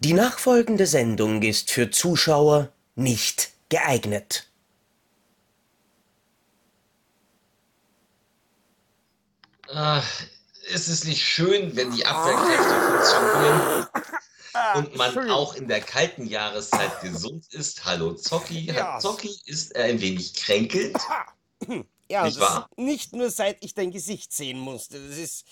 Die nachfolgende Sendung ist für Zuschauer nicht geeignet. Ah, ist es nicht schön, wenn die Abwehrkräfte funktionieren und man auch in der kalten Jahreszeit gesund ist? Hallo Zocki. Ja. Zocki ist ein wenig kränkelnd. Ja, Nicht das wahr? ist nicht nur seit ich dein Gesicht sehen musste. Das ist.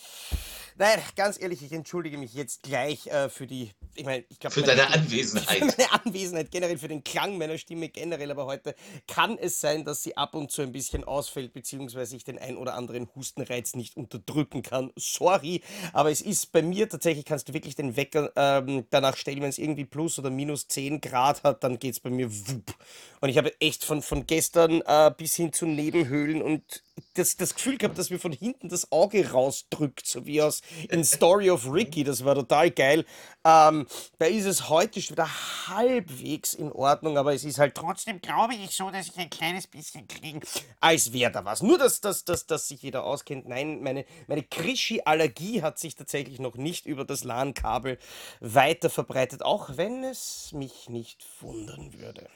Nein, ganz ehrlich, ich entschuldige mich jetzt gleich äh, für die. Ich meine, ich glaube. Für deine Anwesenheit. Für meine Anwesenheit generell, für den Klang meiner Stimme generell, aber heute kann es sein, dass sie ab und zu ein bisschen ausfällt, beziehungsweise ich den ein oder anderen Hustenreiz nicht unterdrücken kann. Sorry, aber es ist bei mir tatsächlich, kannst du wirklich den Wecker ähm, danach stellen, wenn es irgendwie plus oder minus 10 Grad hat, dann geht es bei mir wupp. Und ich habe echt von, von gestern äh, bis hin zu Nebenhöhlen und das, das Gefühl gehabt, dass mir von hinten das Auge rausdrückt, so wie aus in Story of Ricky. Das war total geil. Ähm, da ist es heute schon wieder halbwegs in Ordnung, aber es ist halt trotzdem, glaube ich, so, dass ich ein kleines bisschen klinge, als wäre da was. Nur, dass, dass, dass, dass sich jeder auskennt. Nein, meine, meine Krischi-Allergie hat sich tatsächlich noch nicht über das LAN-Kabel weiter verbreitet, auch wenn es mich nicht wundern würde.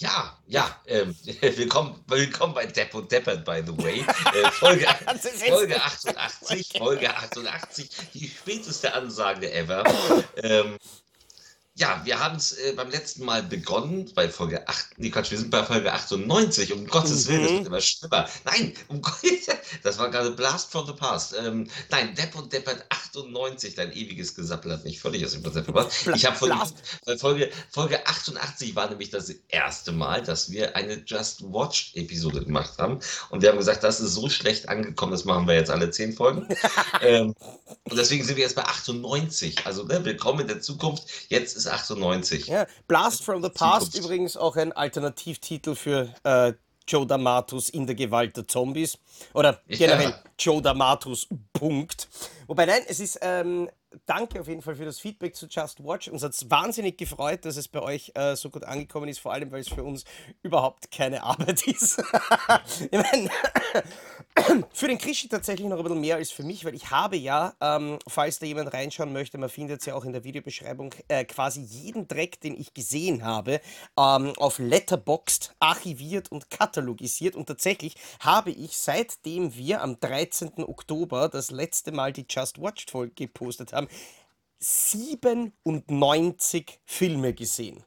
Ja, ja, ähm, willkommen, willkommen bei Depp und Deppert, by the way. Äh, Folge, Folge 88, Folge 88, die späteste Ansage ever. Ähm, ja, wir haben es äh, beim letzten Mal begonnen, bei Folge 8, nee Quatsch, wir sind bei Folge 98, um Gottes Willen, das wird immer schlimmer. Nein, um Gottes das war gerade Blast from the Past. Ähm, nein, Depp und Deppert 98, dein ewiges Gesappel hat mich völlig aus dem Konzept gebracht. Ich habe von Folge, Folge 88 war nämlich das erste Mal, dass wir eine Just Watch-Episode gemacht haben. Und wir haben gesagt, das ist so schlecht angekommen, das machen wir jetzt alle zehn Folgen. ähm, und deswegen sind wir jetzt bei 98. Also ne, willkommen in der Zukunft. Jetzt ist 98. Ja, Blast from the Past Zukunft. übrigens auch ein Alternativtitel für äh, Joe D'Amatus in der Gewalt der Zombies. Oder Ja. generell Joe D'Amatus, Punkt. Wobei, nein, es ist, ähm, danke auf jeden Fall für das Feedback zu Just Watch. Uns hat es wahnsinnig gefreut, dass es bei euch äh, so gut angekommen ist, vor allem, weil es für uns überhaupt keine Arbeit ist. ich meine, für den Krischi tatsächlich noch ein bisschen mehr als für mich, weil ich habe ja, ähm, falls da jemand reinschauen möchte, man findet es ja auch in der Videobeschreibung, äh, quasi jeden Dreck, den ich gesehen habe, ähm, auf Letterboxd archiviert und katalogisiert. Und tatsächlich habe ich, seitdem wir am 13. Oktober das letzte Mal die Just Watched Folge gepostet haben, 97 Filme gesehen.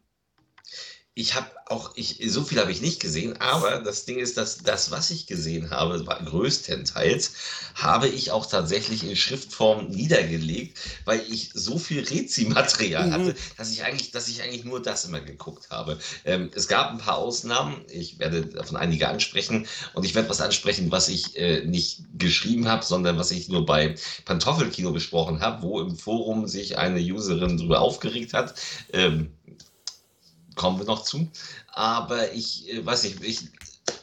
Ich habe auch, ich, so viel habe ich nicht gesehen, aber das Ding ist, dass das, was ich gesehen habe, war größtenteils, habe ich auch tatsächlich in Schriftform niedergelegt, weil ich so viel Rezi-Material hatte, dass ich eigentlich, dass ich eigentlich nur das immer geguckt habe. Ähm, es gab ein paar Ausnahmen, ich werde davon einige ansprechen und ich werde was ansprechen, was ich äh, nicht geschrieben habe, sondern was ich nur bei Pantoffelkino besprochen habe, wo im Forum sich eine Userin darüber aufgeregt hat. Ähm, kommen wir noch zu. Aber ich äh, weiß nicht, ich,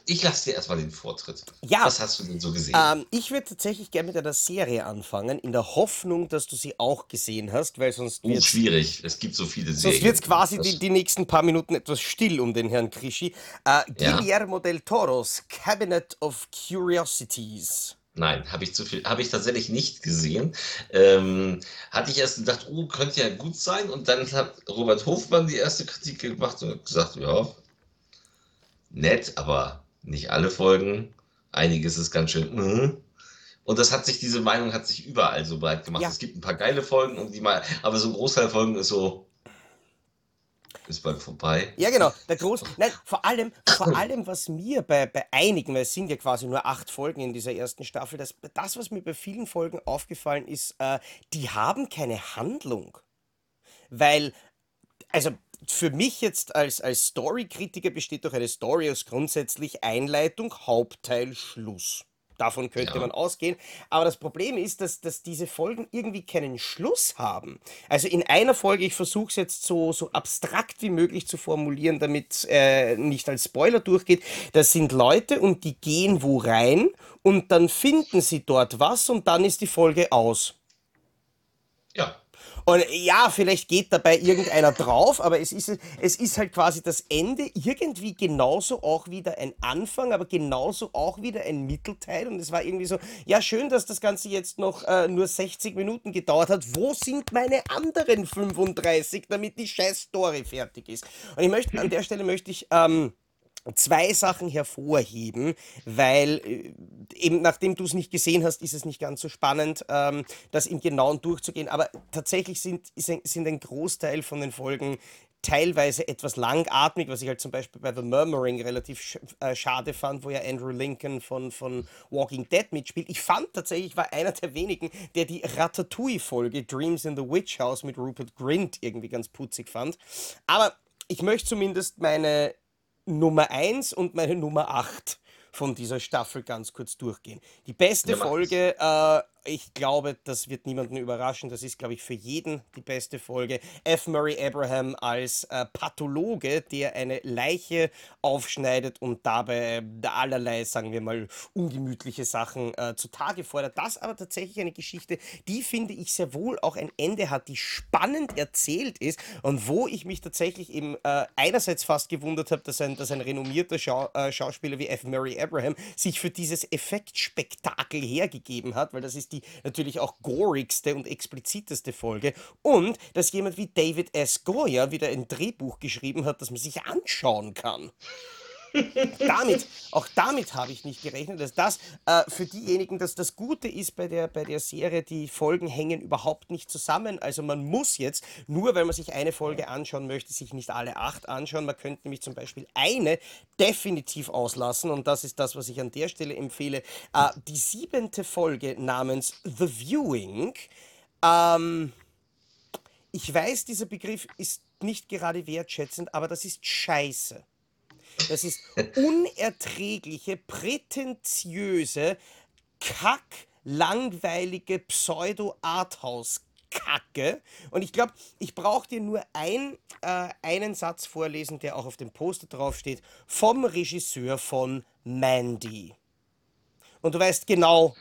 ich lasse dir erstmal den Vortritt. Ja. Was hast du denn so gesehen? Ähm, ich würde tatsächlich gerne mit einer Serie anfangen, in der Hoffnung, dass du sie auch gesehen hast, weil sonst Oh, wird schwierig. Es gibt so viele Sonst Serien. wird es quasi die, die nächsten paar Minuten etwas still um den Herrn Krischi. Äh, Ja. Guillermo del Toros Cabinet of Curiosities. Nein, habe ich zu viel, habe ich tatsächlich nicht gesehen. Ähm, hatte ich erst gedacht, oh, könnte ja gut sein. Und dann hat Robert Hofmann die erste Kritik gemacht und gesagt, ja, nett, aber nicht alle Folgen. Einiges ist ganz schön. mhm. Und das hat sich, diese Meinung hat sich überall so breit gemacht. Ja. Es gibt ein paar geile Folgen und die mal, aber so ein Großteil Folgen ist so, ist bald vorbei. Ja, genau. Der Groß. Nein, vor allem, vor allem, was mir bei, bei einigen, weil es sind ja quasi nur acht Folgen in dieser ersten Staffel, das, das was mir bei vielen Folgen aufgefallen ist, äh, die haben keine Handlung. Weil, also für mich jetzt als, als Story-Kritiker besteht doch eine Story aus grundsätzlich Einleitung, Hauptteil, Schluss. Davon könnte Ja. man ausgehen. Aber das Problem ist, dass, dass diese Folgen irgendwie keinen Schluss haben. Also in einer Folge, ich versuche es jetzt so, so abstrakt wie möglich zu formulieren, damit äh, nicht als Spoiler durchgeht. Das sind Leute und die gehen wo rein und dann finden sie dort was und dann ist die Folge aus. Und ja, vielleicht geht dabei irgendeiner drauf, aber es ist, es ist halt quasi das Ende irgendwie genauso auch wieder ein Anfang, aber genauso auch wieder ein Mittelteil. Und es war irgendwie so, ja, schön, dass das Ganze jetzt noch äh, nur 60 Minuten gedauert hat. Wo sind meine anderen 35, damit die scheiß Story fertig ist? Und ich möchte, an der Stelle möchte ich, ähm, zwei Sachen hervorheben, weil äh, eben nachdem du es nicht gesehen hast, ist es nicht ganz so spannend, ähm, das im Genauen durchzugehen. Aber tatsächlich sind, ein, sind ein Großteil von den Folgen teilweise etwas langatmig, was ich halt zum Beispiel bei The Murmuring relativ sch äh, schade fand, wo ja Andrew Lincoln von, von Walking Dead mitspielt. Ich fand tatsächlich, ich war einer der wenigen, der die Ratatouille-Folge Dreams in the Witch House mit Rupert Grint irgendwie ganz putzig fand. Aber ich möchte zumindest meine Nummer 1 und meine Nummer 8 von dieser Staffel ganz kurz durchgehen. Die beste ja, Folge äh, ich glaube, das wird niemanden überraschen. Das ist, glaube ich, für jeden die beste Folge. F. Murray Abraham als äh, Pathologe, der eine Leiche aufschneidet und dabei allerlei, sagen wir mal, ungemütliche Sachen äh, zutage fordert. Das aber tatsächlich eine Geschichte, die finde ich sehr wohl auch ein Ende hat, die spannend erzählt ist und wo ich mich tatsächlich eben äh, einerseits fast gewundert habe, dass ein, dass ein renommierter Schau äh, Schauspieler wie F. Murray Abraham sich für dieses Effektspektakel hergegeben hat, weil das ist die natürlich auch gorigste und expliziteste Folge. Und dass jemand wie David S. Goyer wieder ein Drehbuch geschrieben hat, das man sich anschauen kann damit, auch damit habe ich nicht gerechnet, dass das äh, für diejenigen, dass das Gute ist bei der, bei der Serie, die Folgen hängen überhaupt nicht zusammen. Also man muss jetzt, nur weil man sich eine Folge anschauen möchte, sich nicht alle acht anschauen. Man könnte nämlich zum Beispiel eine definitiv auslassen und das ist das, was ich an der Stelle empfehle. Äh, die siebente Folge namens The Viewing. Ähm, ich weiß, dieser Begriff ist nicht gerade wertschätzend, aber das ist scheiße. Das ist unerträgliche, prätentiöse, kack, langweilige Pseudo-Arthouse-Kacke. Und ich glaube, ich brauche dir nur ein, äh, einen Satz vorlesen, der auch auf dem Poster draufsteht, vom Regisseur von Mandy. Und du weißt genau,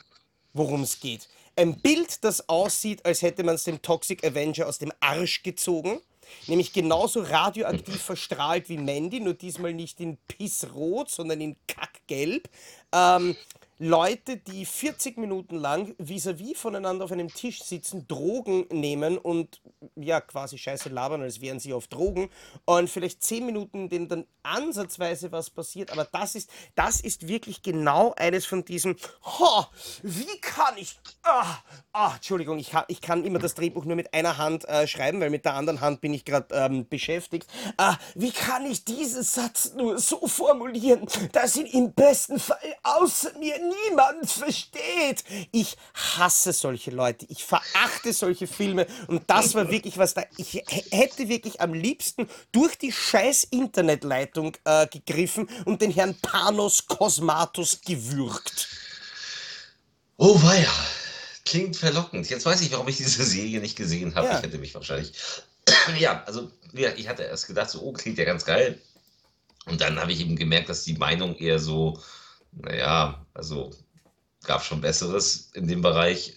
worum es geht. Ein Bild, das aussieht, als hätte man es dem Toxic Avenger aus dem Arsch gezogen Nämlich genauso radioaktiv verstrahlt wie Mandy, nur diesmal nicht in Pissrot, sondern in Kackgelb. Ähm, Leute, die 40 Minuten lang vis-à-vis -vis voneinander auf einem Tisch sitzen, Drogen nehmen und ja, quasi scheiße labern, als wären sie auf Drogen und vielleicht 10 Minuten, in denen dann ansatzweise was passiert, aber das ist, das ist wirklich genau eines von diesen, oh, wie kann ich, ah, ah, Entschuldigung, ich, ich kann immer das Drehbuch nur mit einer Hand äh, schreiben, weil mit der anderen Hand bin ich gerade ähm, beschäftigt. Ah, wie kann ich diesen Satz nur so formulieren, dass ihn im besten Fall außer mir niemand versteht. Ich hasse solche Leute. Ich verachte solche Filme. Und das war wirklich was da. Ich hätte wirklich am liebsten durch die scheiß Internetleitung äh, gegriffen und den Herrn Panos Cosmatos gewürgt. Oh weia. Klingt verlockend. Jetzt weiß ich, warum ich diese Serie nicht gesehen habe. Ja. Ich hätte mich wahrscheinlich. ja, also ich hatte erst gedacht, so, oh, klingt ja ganz geil. Und dann habe ich eben gemerkt, dass die Meinung eher so naja, also gab schon Besseres in dem Bereich.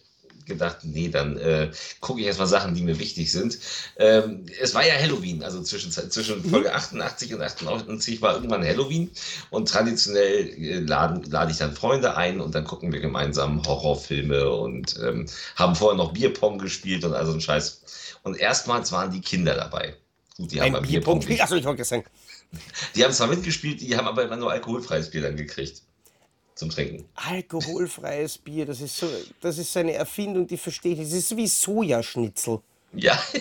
Gedacht, nee, dann äh, gucke ich erstmal Sachen, die mir wichtig sind. Ähm, es war ja Halloween, also zwischen, zwischen mhm. Folge 88 und 88 war irgendwann Halloween und traditionell äh, lade ich dann Freunde ein und dann gucken wir gemeinsam Horrorfilme und ähm, haben vorher noch Bierpong gespielt und also ein Scheiß. Und erstmals waren die Kinder dabei. Gut, die haben beim Bierpong. Bierpong Achso, ich wollte sagen. Die haben zwar mitgespielt, die haben aber immer nur alkoholfreies Bier dann gekriegt zum Trinken. Alkoholfreies Bier, das ist so, das ist so eine Erfindung, die verstehe ich. Das ist wie Sojaschnitzel. Ja.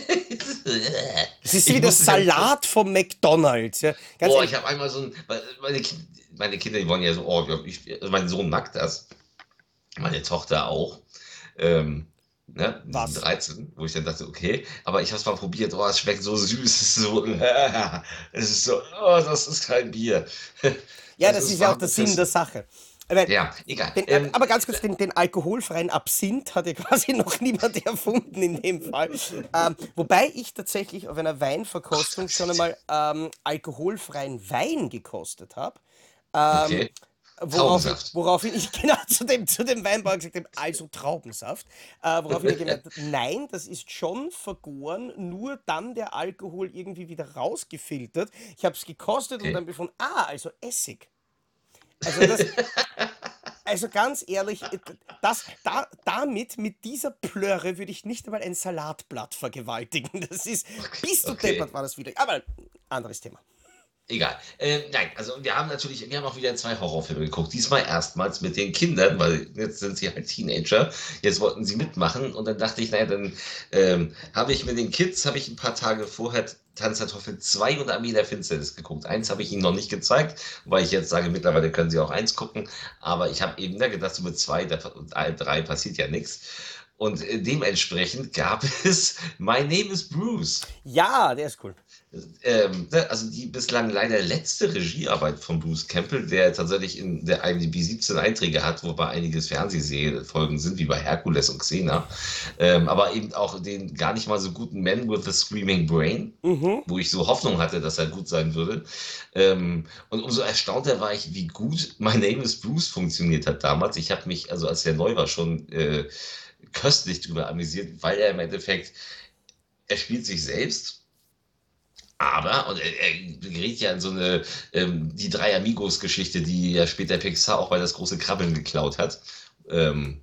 Das ist wie der Salat vom McDonalds. Ja. Ganz Boah, ich habe einmal so ein. Meine, meine, Kinder, die wollen ja so, oh, ich, also mein Sohn mag das. Meine Tochter auch. Ähm, ne, Was? 13, wo ich dann dachte, okay, aber ich habe es mal probiert, oh, es schmeckt so süß, es ist so, es ist so, oh, das ist kein Bier. Ja, das, das ist ja auch der Sinn der Sache. Meine, ja, egal. Den, ähm, aber ganz kurz, den, den, alkoholfreien Absinth hat ja quasi noch niemand erfunden in dem Fall. Ähm, wobei ich tatsächlich auf einer Weinverkostung schon einmal ähm, alkoholfreien Wein gekostet habe. Ähm, okay. woraufhin, Traubensaft. woraufhin ich genau zu dem, zu dem Weinbauer gesagt habe, also Traubensaft. Äh, woraufhin er gemeint hat, nein, das ist schon vergoren, nur dann der Alkohol irgendwie wieder rausgefiltert. Ich habe es gekostet und Okay. dann befunden, ah, also Essig. Also das, also ganz ehrlich, das, da, damit, mit dieser Plörre würde ich nicht einmal ein Salatblatt vergewaltigen. Das ist, bist du Okay. deppert, war das wieder. Aber anderes Thema. Egal. Ähm, nein, also wir haben natürlich, wir haben auch wieder zwei Horrorfilme geguckt. Diesmal erstmals mit den Kindern, weil jetzt sind sie halt Teenager. Jetzt wollten sie mitmachen und dann dachte ich, naja, dann ähm, habe ich mit den Kids, habe ich ein paar Tage vorher Tanz der Teufel 2 und Armee der Finsternis geguckt. Eins habe ich ihnen noch nicht gezeigt, weil ich jetzt sage, mittlerweile können sie auch eins gucken. Aber ich habe eben ne, gedacht, so mit zwei da- und drei passiert ja nichts. Und äh, dementsprechend gab es My Name is Bruce. Ja, der ist cool. Ähm, ne, also die bislang leider letzte Regiearbeit von Bruce Campbell, der tatsächlich in der IMDb 17 Einträge hat, wobei einiges Fernsehfolgen sind, wie bei Hercules und Xena, ähm, aber eben auch den gar nicht mal so guten Man with the Screaming Brain, Mhm. wo ich so Hoffnung hatte, dass er gut sein würde. Ähm, und umso erstaunter war ich, wie gut My Name is Bruce funktioniert hat damals. Ich habe mich, also als der neu war, schon äh, köstlich drüber amüsiert, weil er im Endeffekt, er spielt sich selbst. Aber, und er, er gerät ja in so eine, ähm, die drei Amigos-Geschichte, die ja später Pixar auch bei das große Krabbeln geklaut hat. Ähm,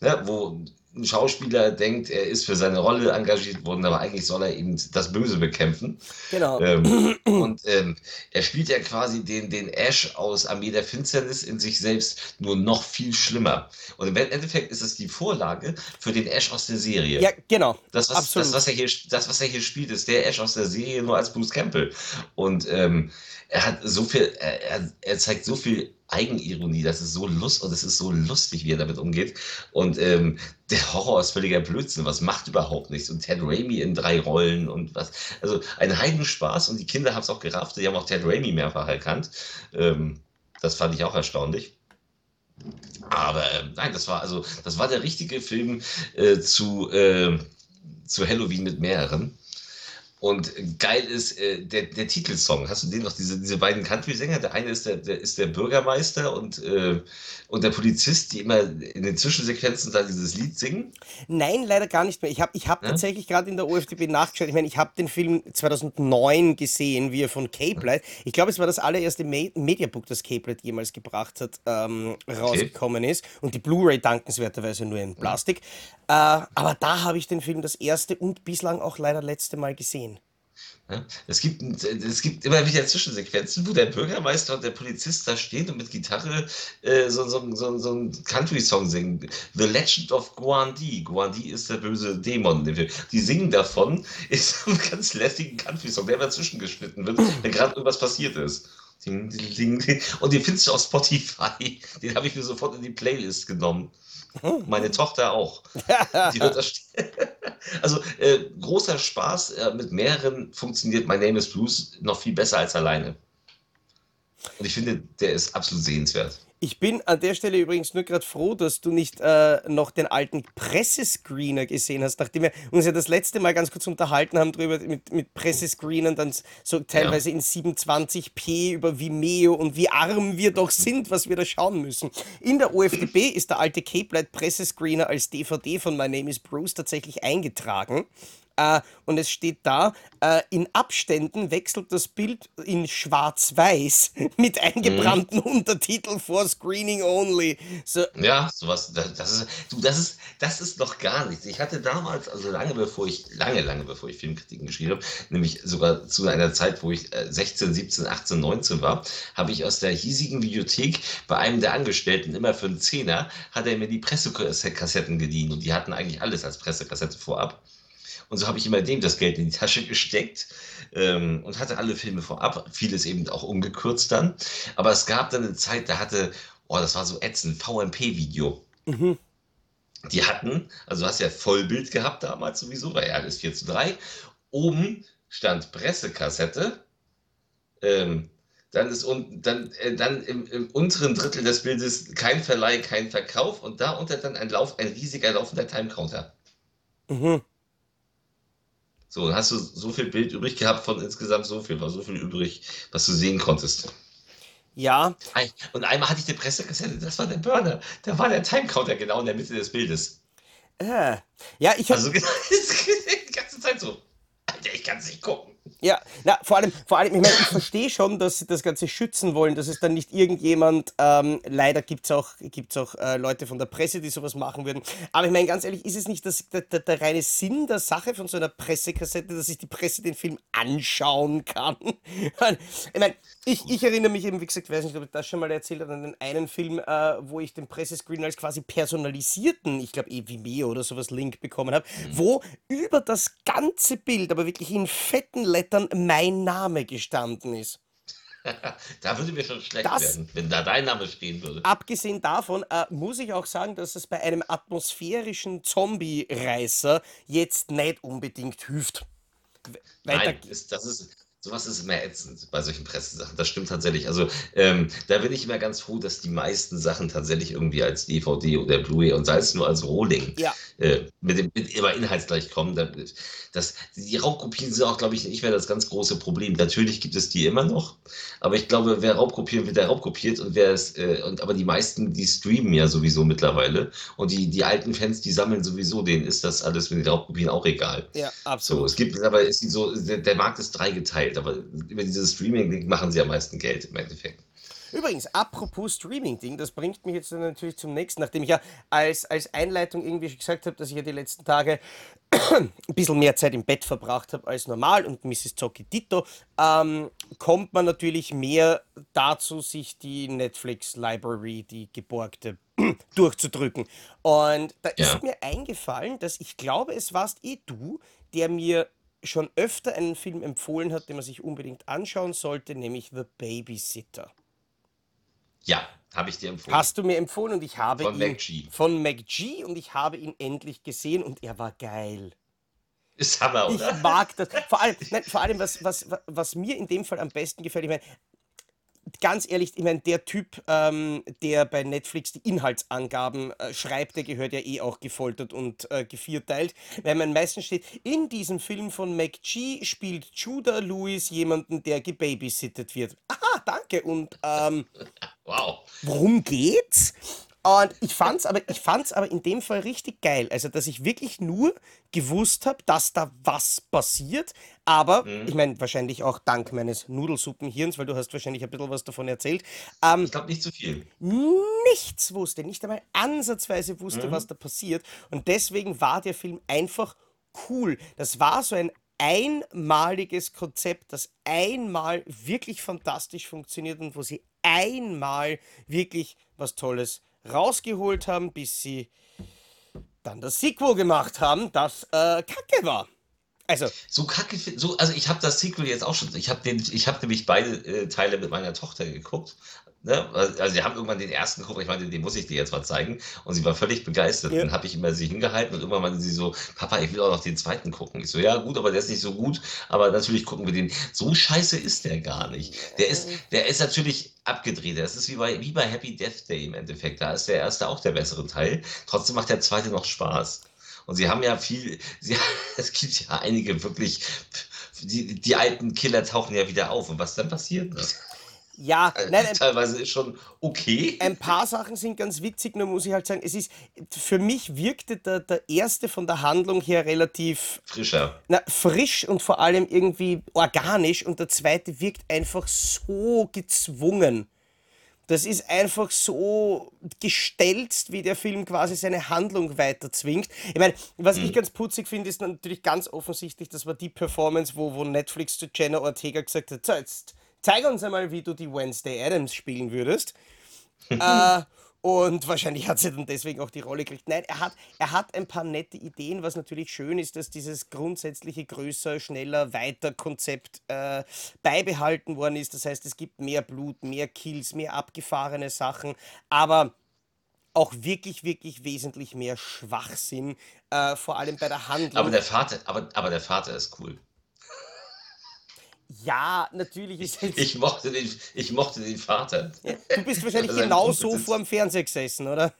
ne, wo ein Schauspieler denkt, er ist für seine Rolle engagiert worden, aber eigentlich soll er eben das Böse bekämpfen. Genau. Ähm, und ähm, er spielt ja quasi den, den Ash aus Armee der Finsternis in sich selbst nur noch viel schlimmer. Und im Endeffekt ist es die Vorlage für den Ash aus der Serie. Ja, genau. Das was, absolut. das, was er hier, das, was er hier spielt, ist der Ash aus der Serie nur als Bruce Campbell. Und ähm, er hat so viel, er, er- er zeigt so viel Eigenironie, das ist so lust und es ist so lustig, wie er damit umgeht. Und ähm, der Horror ist völliger Blödsinn, was macht überhaupt nichts. Und Ted Raimi in drei Rollen und was. Also ein Heidenspaß und die Kinder haben es auch gerafft, die haben auch Ted Raimi mehrfach erkannt. Ähm, das fand ich auch erstaunlich. Aber ähm, nein, das war also, das war der richtige Film äh, zu, äh, zu Halloween mit mehreren. Und geil ist äh, der, der Titelsong. Hast du den noch? Diese, diese beiden Country-Sänger. Der eine ist der, der, ist der Bürgermeister und, äh, und der Polizist, die immer in den Zwischensequenzen da dieses Lied singen. Nein, leider gar nicht mehr. Ich habe ich hab Ja? tatsächlich gerade in der OFDB nachgeschaut. Ich meine, ich habe den Film 2009 gesehen, wie er von Cape Light, ich glaube, es war das allererste Me Mediabook, das Cape Light jemals gebracht hat, ähm, rausgekommen ist. Und die Blu-ray dankenswerterweise nur in Plastik. Äh, aber da habe ich den Film das erste und bislang auch leider letzte Mal gesehen. Ja? Es, gibt, es gibt immer wieder Zwischensequenzen, wo der Bürgermeister und der Polizist da stehen und mit Gitarre äh, so, so, so, so einen Country-Song singen. The Legend of Guandi. Guandi ist der böse Dämon. in. Die singen davon, ist so ein ganz lässigen Country-Song, der immer zwischengeschnitten wird, wenn gerade irgendwas passiert ist. Ding, ding, ding. Und den findest du auf Spotify. Den habe ich mir sofort in die Playlist genommen. Meine Tochter auch. Die hört das also äh, großer Spaß äh, mit mehreren funktioniert My Name is Bruce noch viel besser als alleine. Und ich finde, der ist absolut sehenswert. Ich bin an der Stelle übrigens nur gerade froh, dass du nicht äh, noch den alten Pressescreener gesehen hast, nachdem wir uns ja das letzte Mal ganz kurz unterhalten haben drüber mit, mit Pressescreenern, dann so teilweise in 27p über Vimeo und wie arm wir doch sind, was wir da schauen müssen. In der OFDB ist der alte Cape Light Pressescreener als DVD von My Name is Bruce tatsächlich eingetragen. Äh, und es steht da, äh, in Abständen wechselt das Bild in schwarz-weiß mit eingebrannten Untertiteln for Screening Only. So, Ja, sowas, das, das ist, du, das ist, das ist noch gar nichts. Ich hatte damals, also lange bevor ich, lange, lange bevor ich Filmkritiken geschrieben habe, nämlich sogar zu einer Zeit, wo ich äh, 16, 17, 18, 19 war, habe ich aus der hiesigen Videothek bei einem der Angestellten immer für einen Zehner, hat er mir die Pressekassetten geliehen und die hatten eigentlich alles als Pressekassette vorab. Und so habe ich immer dem das Geld in die Tasche gesteckt ähm, und hatte alle Filme vorab, vieles eben auch umgekürzt dann. Aber es gab dann eine Zeit, da hatte, oh, das war so ätzend, VMP-Video. mhm. Die hatten, also du hast ja Vollbild gehabt damals sowieso, weil ja alles 4 zu 3. Oben stand Pressekassette. Ähm, dann ist unten, dann, äh, dann im, im unteren Drittel des Bildes kein Verleih, kein Verkauf und darunter dann ein Lauf, ein riesiger laufender Timecounter. Mhm. So, dann hast du so viel Bild übrig gehabt von insgesamt so viel, war so viel übrig, was du sehen konntest. Ja, Und einmal hatte ich eine Pressekassette, das war der Burner. Da war der Timecounter genau in der Mitte des Bildes. äh, ja, ich habe Also die ganze Zeit so. Alter, ich kann es nicht gucken. Ja, na, vor allem, vor allem, ich meine, ich verstehe schon, dass sie das Ganze schützen wollen, dass es dann nicht irgendjemand, ähm, leider gibt es auch, gibt's auch äh, Leute von der Presse, die sowas machen würden. Aber ich meine, ganz ehrlich, ist es nicht das, der, der, der reine Sinn der Sache von so einer Pressekassette, dass sich die Presse den Film anschauen kann? ich meine, ich, ich erinnere mich eben, wie gesagt, ich weiß nicht, ob ich das schon mal erzählt habe, an den einen Film, äh, wo ich den Pressescreen als quasi personalisierten, ich glaube, eh Vimeo oder sowas Link bekommen habe, wo über das ganze Bild, aber wirklich in fetten Lettern mein Name gestanden ist. Da würde mir schon schlecht Das- werden, wenn da dein Name stehen würde. Abgesehen davon äh, muss ich auch sagen, dass es bei einem atmosphärischen Zombie-Reißer jetzt nicht unbedingt hilft. Nein, da, ist, das ist, sowas ist immer ätzend bei solchen Pressesachen. Das stimmt tatsächlich. Also ähm, da bin ich immer ganz froh, dass die meisten Sachen tatsächlich irgendwie als DVD oder Blu-ray und sei es nur als Rohling ja, äh, mit dem mit immer inhaltsgleich kommen. Da- Das, die Raubkopien sind auch, glaube ich, nicht mehr das ganz große Problem. Natürlich gibt es die immer noch, aber ich glaube, wer Raubkopieren will, der raubkopiert und wer es, äh, und aber die meisten, die streamen ja sowieso mittlerweile und die, die alten Fans, die sammeln sowieso, denen ist das alles mit den Raubkopien auch egal. ja, So, absolut. es gibt, aber ist so, der Markt ist dreigeteilt, aber über dieses Streaming machen sie am meisten Geld im Endeffekt. Übrigens, apropos Streaming-Ding, das bringt mich jetzt natürlich zum nächsten, nachdem ich ja als, als Einleitung irgendwie gesagt habe, dass ich ja die letzten Tage ein bisschen mehr Zeit im Bett verbracht habe als normal und Mrs. Dito, ähm, kommt man natürlich mehr dazu, sich die Netflix Library, die geborgte, durchzudrücken. Und da Ja. ist mir eingefallen, dass ich glaube, es warst eh du, der mir schon öfter einen Film empfohlen hat, den man sich unbedingt anschauen sollte, nämlich The Babysitter. Ja, habe ich dir empfohlen. Hast du mir empfohlen und ich habe Von ihn McG. von McG und ich habe ihn endlich gesehen und er war geil. Ist Hammer, Ich oder? mag das. Vor allem, nein, vor allem was, was, was mir in dem Fall am besten gefällt, ich meine, ganz ehrlich, ich meine, der Typ, ähm, der bei Netflix die Inhaltsangaben äh, schreibt, der gehört ja eh auch gefoltert und äh, gevierteilt. Weil man meistens steht, in diesem Film von McG spielt Judah Lewis jemanden, der gebabysittet wird. Aha, danke. Und ähm, Wow. worum geht's? Und ich fand's aber, ich fand's aber in dem Fall richtig geil. Also, dass ich wirklich nur gewusst habe, dass da was passiert. Aber, ich meine, wahrscheinlich auch dank meines Nudelsuppenhirns, weil du hast wahrscheinlich ein bisschen was davon erzählt, ähm, Ich glaube nicht zu viel. nichts wusste, nicht einmal ansatzweise wusste, was da passiert. Und deswegen war der Film einfach cool. Das war so ein einmaliges Konzept, das einmal wirklich fantastisch funktioniert und wo sie einmal wirklich was Tolles rausgeholt haben, bis sie dann das Sequel gemacht haben, das äh, kacke war. Also, So kacke, so, also ich habe das Sequel jetzt auch schon, ich habe habe nämlich beide äh, Teile mit meiner Tochter geguckt. Ne? Also wir haben irgendwann den ersten geguckt, ich meinte, den muss ich dir jetzt mal zeigen. Und sie war völlig begeistert. Ja. Dann habe ich immer sie hingehalten und irgendwann meinte sie so, Papa, ich will auch noch den zweiten gucken. Ich so, ja gut, aber der ist nicht so gut. Aber natürlich gucken wir den. So scheiße ist der gar nicht. Der ist, der ist natürlich abgedreht. Das ist wie bei, wie bei Happy Death Day im Endeffekt. Da ist der erste auch der bessere Teil. Trotzdem macht der zweite noch Spaß. Und sie haben ja viel, sie, es gibt ja einige wirklich, die, die alten Killer tauchen ja wieder auf. Und was dann passiert? Ja, nein, ein, Teilweise ist schon okay. ein paar Sachen sind ganz witzig, nur muss ich halt sagen, es ist, für mich wirkte der, der erste von der Handlung her relativ Frischer. na, frisch und vor allem irgendwie organisch und der zweite wirkt einfach so gezwungen. Das ist einfach so gestelzt, wie der Film quasi seine Handlung weiter zwingt. Ich meine, was ich ganz putzig finde, ist natürlich ganz offensichtlich, das war die Performance, wo, wo Netflix zu Jenna Ortega gesagt hat, so, jetzt zeig uns einmal, wie du die Wednesday Adams spielen würdest. äh, und wahrscheinlich hat sie dann deswegen auch die Rolle gekriegt. Nein, er hat, er hat ein paar nette Ideen, was natürlich schön ist, dass dieses grundsätzliche größer, schneller, weiter Konzept äh, beibehalten worden ist. Das heißt, es gibt mehr Blut, mehr Kills, mehr abgefahrene Sachen, aber auch wirklich, wirklich wesentlich mehr Schwachsinn, äh, vor allem bei der Handlung. Aber der Vater, aber, aber der Vater ist cool. Ja, natürlich ist jetzt. Ich mochte den, ich mochte den Vater. du bist wahrscheinlich Das ist ein genau gutes- so vor dem Fernseher gesessen, oder?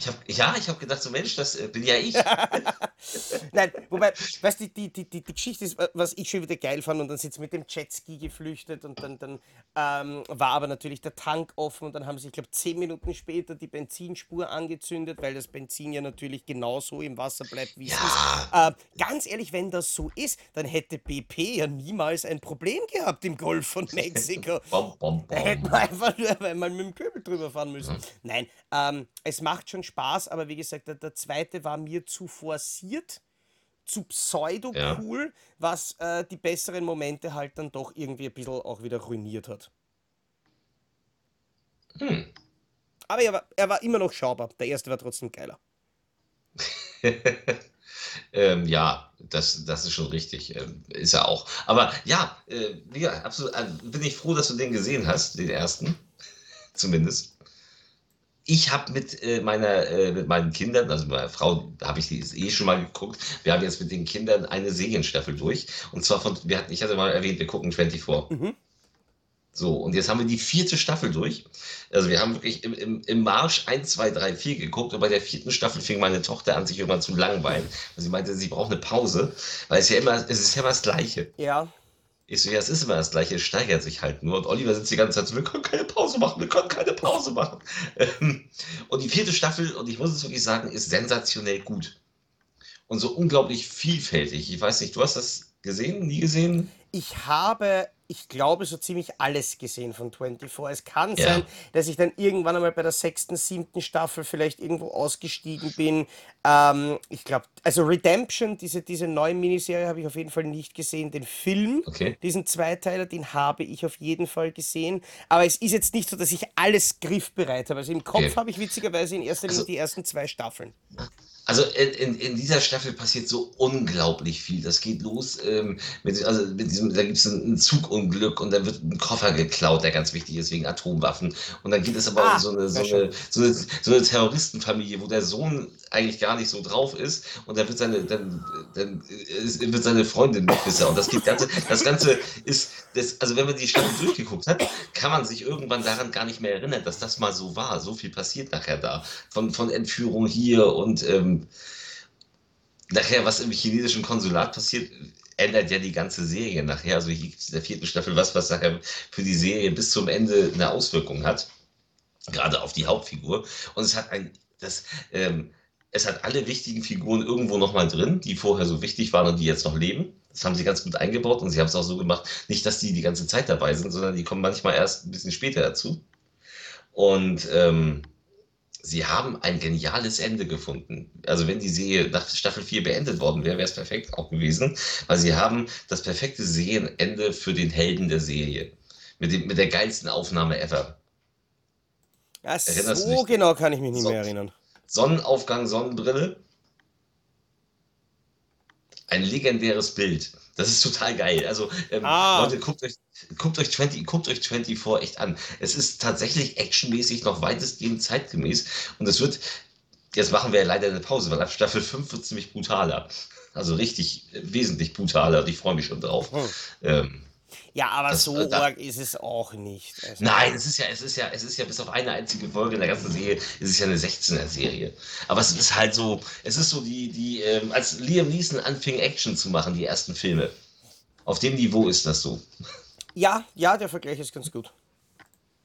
Ich hab, ja, ich habe gedacht, so Mensch, das äh, bin ja ich. Nein, wobei, weißt du, die, die, die, die Geschichte ist, was ich schon wieder geil fand, und dann sind sie mit dem Jetski geflüchtet und dann, dann ähm, war aber natürlich der Tank offen und dann haben sie, ich glaube, zehn Minuten später die Benzinspur angezündet, weil das Benzin ja natürlich genauso im Wasser bleibt, wie es ist. Ja, Äh, ganz ehrlich, wenn das so ist, dann hätte BP ja niemals ein Problem gehabt im Golf von Mexiko. bom, bom, Da hätten bom. wir einfach nur einmal mit dem Köbel drüber fahren müssen. Nein, ähm, es macht schon Spaß, aber wie gesagt, der, der zweite war mir zu forciert, zu pseudo-cool, was äh, die besseren Momente halt dann doch irgendwie ein bisschen auch wieder ruiniert hat. Hm. Aber er war, er war immer noch schaubar. Der erste war trotzdem geiler. Ähm, ja, das, das ist schon richtig. Ähm, ist er auch. Aber ja, äh, gesagt, absolut, äh, bin ich froh, dass du den gesehen hast, den ersten. Zumindest. Ich habe mit äh, meiner, äh, mit meinen Kindern, also meiner Frau, habe ich die eh schon mal geguckt. Wir haben jetzt mit den Kindern eine Serienstaffel durch. Und zwar von, wir hatten, ich hatte mal erwähnt, wir gucken 24. Mhm. So, und jetzt haben wir die vierte Staffel durch. Also wir haben wirklich im, im, im Marsch 1, 2, 3, 4 geguckt und bei der vierten Staffel fing meine Tochter an, sich irgendwann zu langweilen. Weil sie meinte, sie braucht eine Pause, weil es ja immer, es ist ja immer das Gleiche. Ja, Ich so, ja, es ist immer das Gleiche, es steigert sich halt nur. Und Oliver sitzt die ganze Zeit so, wir können keine Pause machen, wir können keine Pause machen. Ähm, Und die vierte Staffel, und ich muss es wirklich sagen, ist sensationell gut. Und so unglaublich vielfältig. Ich weiß nicht, du hast das gesehen, nie gesehen? ich habe, ich glaube, so ziemlich alles gesehen von 24. Es kann Ja. sein, dass ich dann irgendwann einmal bei der sechsten, siebten Staffel vielleicht irgendwo ausgestiegen bin. Ähm, ich glaube, also Redemption, diese, diese neue Miniserie habe ich auf jeden Fall nicht gesehen. Den Film, Okay. diesen Zweiteiler, den habe ich auf jeden Fall gesehen. Aber es ist jetzt nicht so, dass ich alles griffbereit habe. Also im Kopf Okay. habe ich witzigerweise in erster Linie Also- die ersten zwei Staffeln. Also in, in, in dieser Staffel passiert so unglaublich viel. Das geht los ähm, mit, also mit diesem, da gibt es ein, Zugunglück und dann wird ein Koffer geklaut, der ganz wichtig ist wegen Atomwaffen. Und dann geht es aber Ah, um so eine, so, eine, so, eine, so eine Terroristenfamilie, wo der Sohn eigentlich gar nicht so drauf ist und dann wird seine, dann, dann wird seine Freundin Mitwisser. Und das geht ganze, das Ganze ist, das, also wenn man die Staffel durchgeguckt hat, kann man sich irgendwann daran gar nicht mehr erinnern, dass das mal so war. So viel passiert nachher da. Von, von Entführung hier und ähm, nachher, was im chinesischen Konsulat passiert, ändert ja die ganze Serie nachher. Also hier gibt es in der vierten Staffel was, was nachher für die Serie bis zum Ende eine Auswirkung hat. Gerade auf die Hauptfigur. Und es hat ein, das, ähm, es hat alle wichtigen Figuren irgendwo nochmal drin, die vorher so wichtig waren und die jetzt noch leben. Das haben sie ganz gut eingebaut und sie haben es auch so gemacht, nicht, dass die die ganze Zeit dabei sind, sondern die kommen manchmal erst ein bisschen später dazu. Und ähm, sie haben ein geniales Ende gefunden. Also wenn die Serie nach Staffel 4 beendet worden wäre, wäre es perfekt auch gewesen, weil sie haben das perfekte Serienende für den Helden der Serie. Mit, dem, mit der geilsten Aufnahme ever. Ja, Erinnerst so genau kann ich mich nicht So. mehr erinnern. Sonnenaufgang, Sonnenbrille. Ein legendäres Bild. Das ist total geil. Also, ähm, Ah. Leute, guckt euch, guckt, euch 20, guckt euch 24 echt an. Es ist tatsächlich actionmäßig noch weitestgehend zeitgemäß. Und es wird, jetzt machen wir ja leider eine Pause, weil ab Staffel 5 wird es ziemlich brutaler. Also richtig, äh, wesentlich brutaler. Und ich freue mich schon drauf. Hm. Ähm, Ja, aber Das- so äh, da- arg ist es auch nicht. Also, Nein, es ist ja, es ist ja, es ist ja bis auf eine einzige Folge in der ganzen Serie, ist es ja eine 16er-Serie. Aber es ist halt so, es ist so die, die, ähm, als Liam Neeson anfing, Action zu machen, die ersten Filme. Auf dem Niveau ist das so. Ja, ja, der Vergleich ist ganz gut.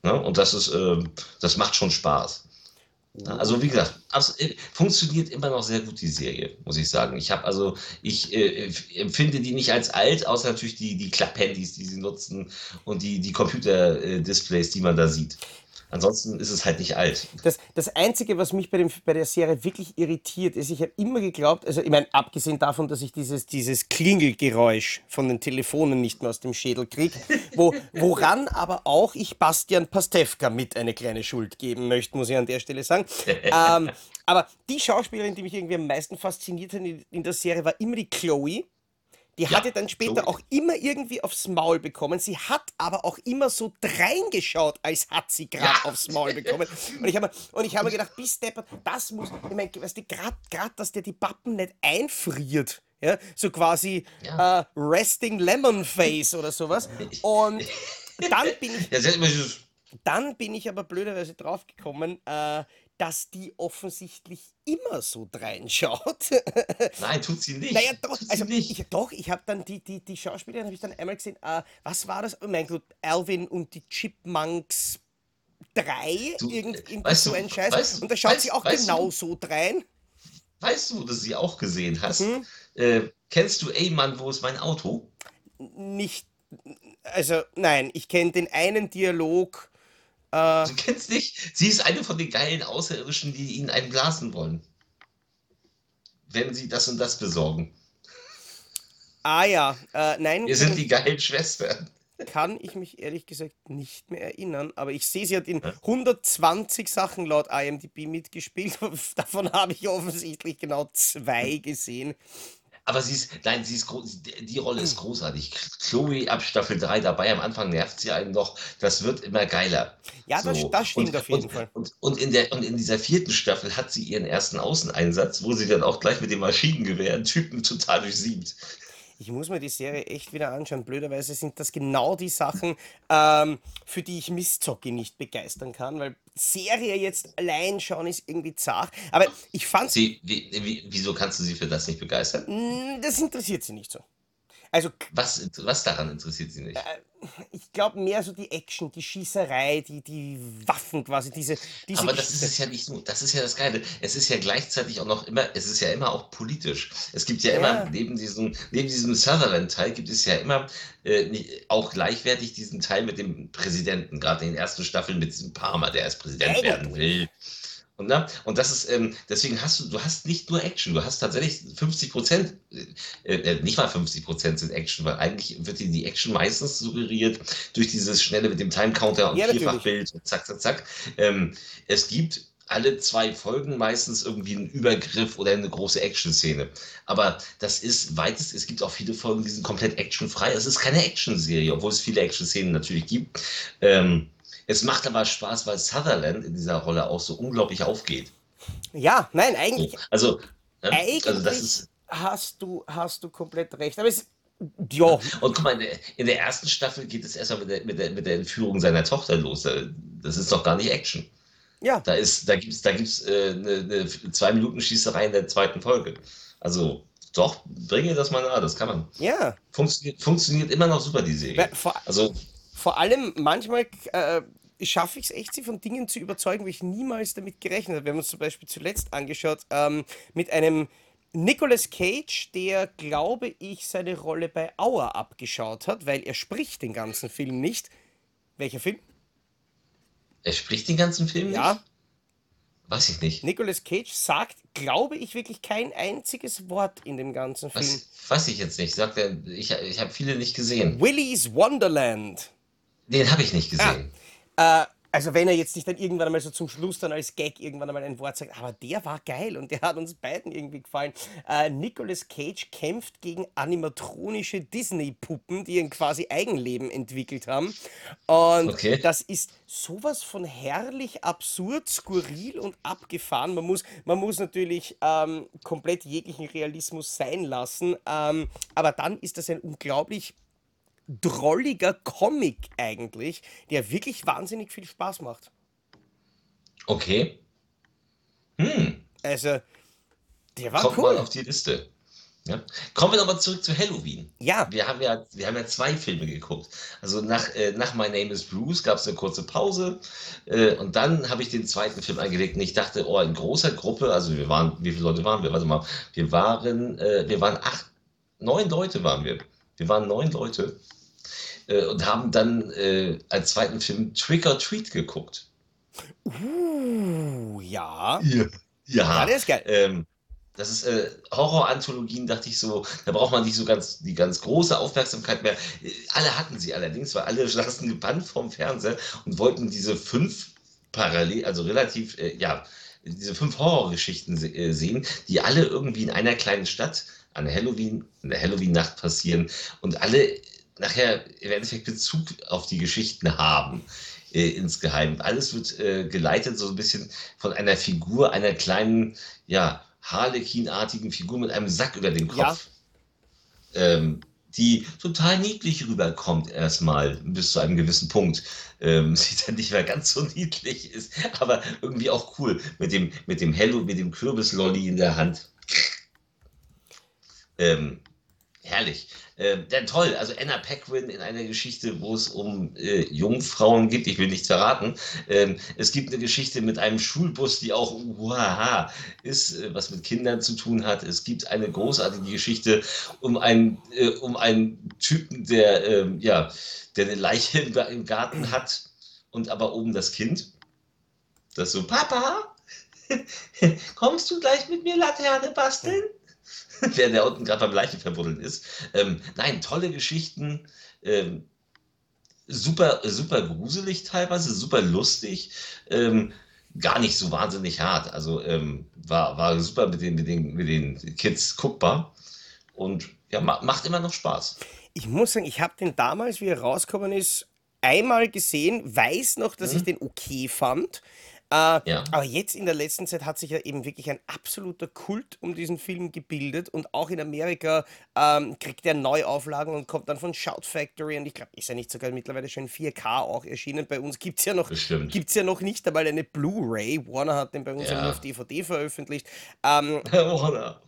Ne? Und das ist, ähm, das macht schon Spaß. Ja, Also wie gesagt, äh, funktioniert immer noch sehr gut die Serie, muss ich sagen. Ich habe also, ich äh, empfinde die nicht als alt, außer natürlich die, die Klapphandys, die sie nutzen und die, die Computer-Displays, die man da sieht. Ansonsten ist es halt nicht alt. Das, das Einzige, was mich bei, dem, bei der Serie wirklich irritiert, ist, ich habe immer geglaubt, also ich meine, abgesehen davon, dass ich dieses, dieses Klingelgeräusch von den Telefonen nicht mehr aus dem Schädel kriege, wo, woran aber auch ich Bastian Pastewka mit eine kleine Schuld geben möchte, muss ich an der Stelle sagen. ähm, aber die Schauspielerin, die mich irgendwie am meisten fasziniert hat in, in der Serie, war immer die Chloe. Die Ja, hatte dann später Chloe. auch immer irgendwie aufs Maul bekommen. Sie hat aber auch immer so dreingeschaut, als hat sie gerade Ja. aufs Maul bekommen. Und ich habe mir, hab mir gedacht, bis deppert, das muss, ich meine, weißt du, gerade, dass der die Pappen nicht einfriert. Ja, so quasi Ja. äh, Resting Lemon Face oder sowas. Und dann bin ich Ja, hat dann bin ich aber blöderweise draufgekommen, äh, dass die offensichtlich immer so dreinschaut. Nein, tut sie nicht. Naja, doch, tut also nicht. ich, doch, ich habe dann die, die, die Schauspielerin, habe ich dann einmal gesehen, äh, was war das? Oh mein Gott, Alvin und die Chipmunks 3, Du, irgend, äh, irgend weißt so ein Scheiß. weißt- und da schaut weißt- sie auch genau so drein. Weißt du, dass du sie auch gesehen hast? Mhm. Äh, kennst du, ey Mann, wo ist mein Auto? Nicht, also nein, ich kenne den einen Dialog, äh, Du kennst nicht? Sie ist eine von den geilen Außerirdischen, die ihnen einen blasen wollen. Wenn sie das und das besorgen. ah ja, äh, nein, Wir sind die geilen Schwestern. kann ich mich ehrlich gesagt nicht mehr erinnern, aber ich sehe, sie hat in 120 Sachen laut IMDb mitgespielt, davon habe ich offensichtlich genau zwei gesehen. Aber sie ist, nein, sie ist groß, die Rolle ist großartig. Chloe ab Staffel 3 dabei, am Anfang nervt sie einen noch, das wird immer geiler. Ja, das, So. das stimmt und, auf jeden und, Fall. Und, und, in der, und in dieser vierten Staffel hat sie ihren ersten Außeneinsatz, wo sie dann auch gleich mit dem Maschinengewehr einen Typen total durchsiebt. Ich muss mir die Serie echt wieder anschauen. Blöderweise sind das genau die Sachen, ähm, für die ich Mistzocki nicht begeistern kann, weil Serie jetzt allein schauen ist irgendwie zart. Aber ich fand Sie, wie, wie, wieso kannst du sie für das nicht begeistern? Mm, das interessiert sie nicht so. Also Was, was daran interessiert sie nicht? ich glaube mehr so die Action, die Schießerei, die, die Waffen quasi, diese, diese Aber das ist Geschichte. es ja nicht nur. Das ist ja das Geile. Es ist ja gleichzeitig auch noch immer, es ist ja immer auch politisch. Es gibt ja Ja. immer, neben diesem, neben diesem Sutherland-Teil gibt es ja immer äh, nicht- auch gleichwertig diesen Teil mit dem Präsidenten, gerade in den ersten Staffeln mit diesem Palmer, der als Präsident Eigentlich. werden will. Und, ne? und das ist, ähm, deswegen hast du, du hast nicht nur Action, du hast tatsächlich 50 Prozent, äh, äh, nicht mal 50 Prozent sind Action, weil eigentlich wird dir die Action meistens suggeriert durch dieses schnelle mit dem Time-Counter und Ja. Vierfachbild und zack, zack, zack. Ähm, es gibt alle zwei Folgen meistens irgendwie einen Übergriff oder eine große Action-Szene. Aber das ist weitest, es gibt auch viele Folgen, die sind komplett actionfrei. Es ist keine Action-Serie, obwohl es viele Action-Szenen natürlich gibt. Ähm, es macht aber Spaß, weil Sutherland in dieser Rolle auch so unglaublich aufgeht. Ja, nein, eigentlich, also, ne? eigentlich also das ist. hast, du, hast du komplett recht. Aber es, ja, Und guck mal, in der, in der ersten Staffel geht es erstmal mit der, mit, der, mit der Entführung seiner Tochter los. Da- Das ist doch gar nicht Action. ja, Da, ist, da gibt es da gibt's, äh, eine, eine zwei Minuten Schießerei in der zweiten Folge. Also, doch, bringe das mal nahe, das kann man. ja. Funktioniert, funktioniert immer noch super, die Serie. Vor, Also, vor allem manchmal äh, schaffe ich es echt, sie von Dingen zu überzeugen, wo ich niemals damit gerechnet habe. Wir haben uns zum Beispiel zuletzt angeschaut ähm, mit einem Nicolas Cage, der, glaube ich, seine Rolle bei Auer abgeschaut hat, weil er spricht den ganzen Film nicht. Welcher Film? er spricht den ganzen Film Ja, nicht? Weiß ich nicht. Nicolas Cage sagt, glaube ich, wirklich kein einziges Wort in dem ganzen Film. Was, weiß ich jetzt nicht. Sagt er, ich, ich habe viele nicht gesehen. Willy's Wonderland. Den habe ich nicht gesehen. Äh, also wenn er jetzt nicht dann irgendwann einmal so zum Schluss dann als Gag irgendwann einmal ein Wort sagt, aber der war geil und der hat uns beiden irgendwie gefallen. Äh, Nicolas Cage kämpft gegen animatronische Disney-Puppen, die ein quasi Eigenleben entwickelt haben. Und Okay. das ist sowas von herrlich absurd, skurril und abgefahren. Man muss, man muss natürlich ähm, komplett jeglichen Realismus sein lassen, ähm, aber dann ist das ein unglaublich drolliger Comic eigentlich, der wirklich wahnsinnig viel Spaß macht. Okay. Hm. Also, der war Kommt mal cool. auf die Liste. Ja. Kommen wir nochmal zurück zu Halloween. Ja, Wir haben ja, wir haben ja zwei Filme geguckt. Also nach, äh, nach My Name is Bruce gab es eine kurze Pause äh, und dann habe ich den zweiten Film eingelegt und ich dachte, oh, in großer Gruppe, also wir waren, wie viele Leute waren wir? Warte mal, wir waren, äh, wir waren acht, neun Leute waren wir. Wir waren neun Leute äh, und haben dann äh, als zweiten Film Trick or Treat geguckt. uh, ja. Ja. Ja, Ja. der ist geil. Ähm, das ist äh, Horror-Anthologien, dachte ich so, da braucht man nicht so ganz die ganz große Aufmerksamkeit mehr. Äh, Alle hatten sie allerdings, weil alle saßen gebannt vorm Fernseher und wollten diese fünf parallel, also relativ, äh, ja, diese fünf Horrorgeschichten se äh, sehen, die alle irgendwie in einer kleinen Stadt an Halloween, in der Halloween-Nacht passieren und alle nachher im Endeffekt Bezug auf die Geschichten haben äh, insgeheim. Alles wird äh, geleitet so ein bisschen von einer Figur, einer kleinen, ja, Harlequin-artigen Figur mit einem Sack über dem Ja. Kopf. Ähm, die total niedlich rüberkommt erstmal bis zu einem gewissen Punkt. Ähm, sie dann nicht mehr ganz so niedlich ist, aber irgendwie auch cool mit dem, mit dem Hello, mit dem Kürbislolli in der Hand. Ähm, herrlich. Äh, ja, toll. Also Anna Paquin in einer Geschichte, wo es um äh, Jungfrauen geht. Ich will nichts verraten. Ähm, es gibt eine Geschichte mit einem Schulbus, die auch uhaha, ist, äh, was mit Kindern zu tun hat. Es gibt eine großartige Geschichte um einen, äh, um einen Typen, der, ähm, ja, der eine Leiche im, im Garten hat und aber oben das Kind. Das so, Papa, kommst du gleich mit mir Laterne basteln? Während der unten gerade beim Leichen verbuddeln ist. Ähm, nein, tolle Geschichten. Ähm, super, super gruselig teilweise, super lustig. Ähm, gar nicht so wahnsinnig hart. Also ähm, war, war super mit den, mit, den, mit den Kids guckbar. Und ja, ma macht immer noch Spaß. Ich muss sagen, ich habe den damals, wie er rausgekommen ist, einmal gesehen, weiß noch, dass ich Mhm. den okay fand. Äh, Ja, aber jetzt in der letzten Zeit hat sich ja eben wirklich ein absoluter Kult um diesen Film gebildet und auch in Amerika ähm, kriegt er Neuauflagen und kommt dann von Shout Factory und ich glaube, ist ja nicht sogar mittlerweile schon in 4K auch erschienen. Bei uns gibt es ja noch gibt's ja noch nicht einmal eine Blu-ray. Warner hat den bei uns ja nur auf. DVD veröffentlicht. Ähm, Oder?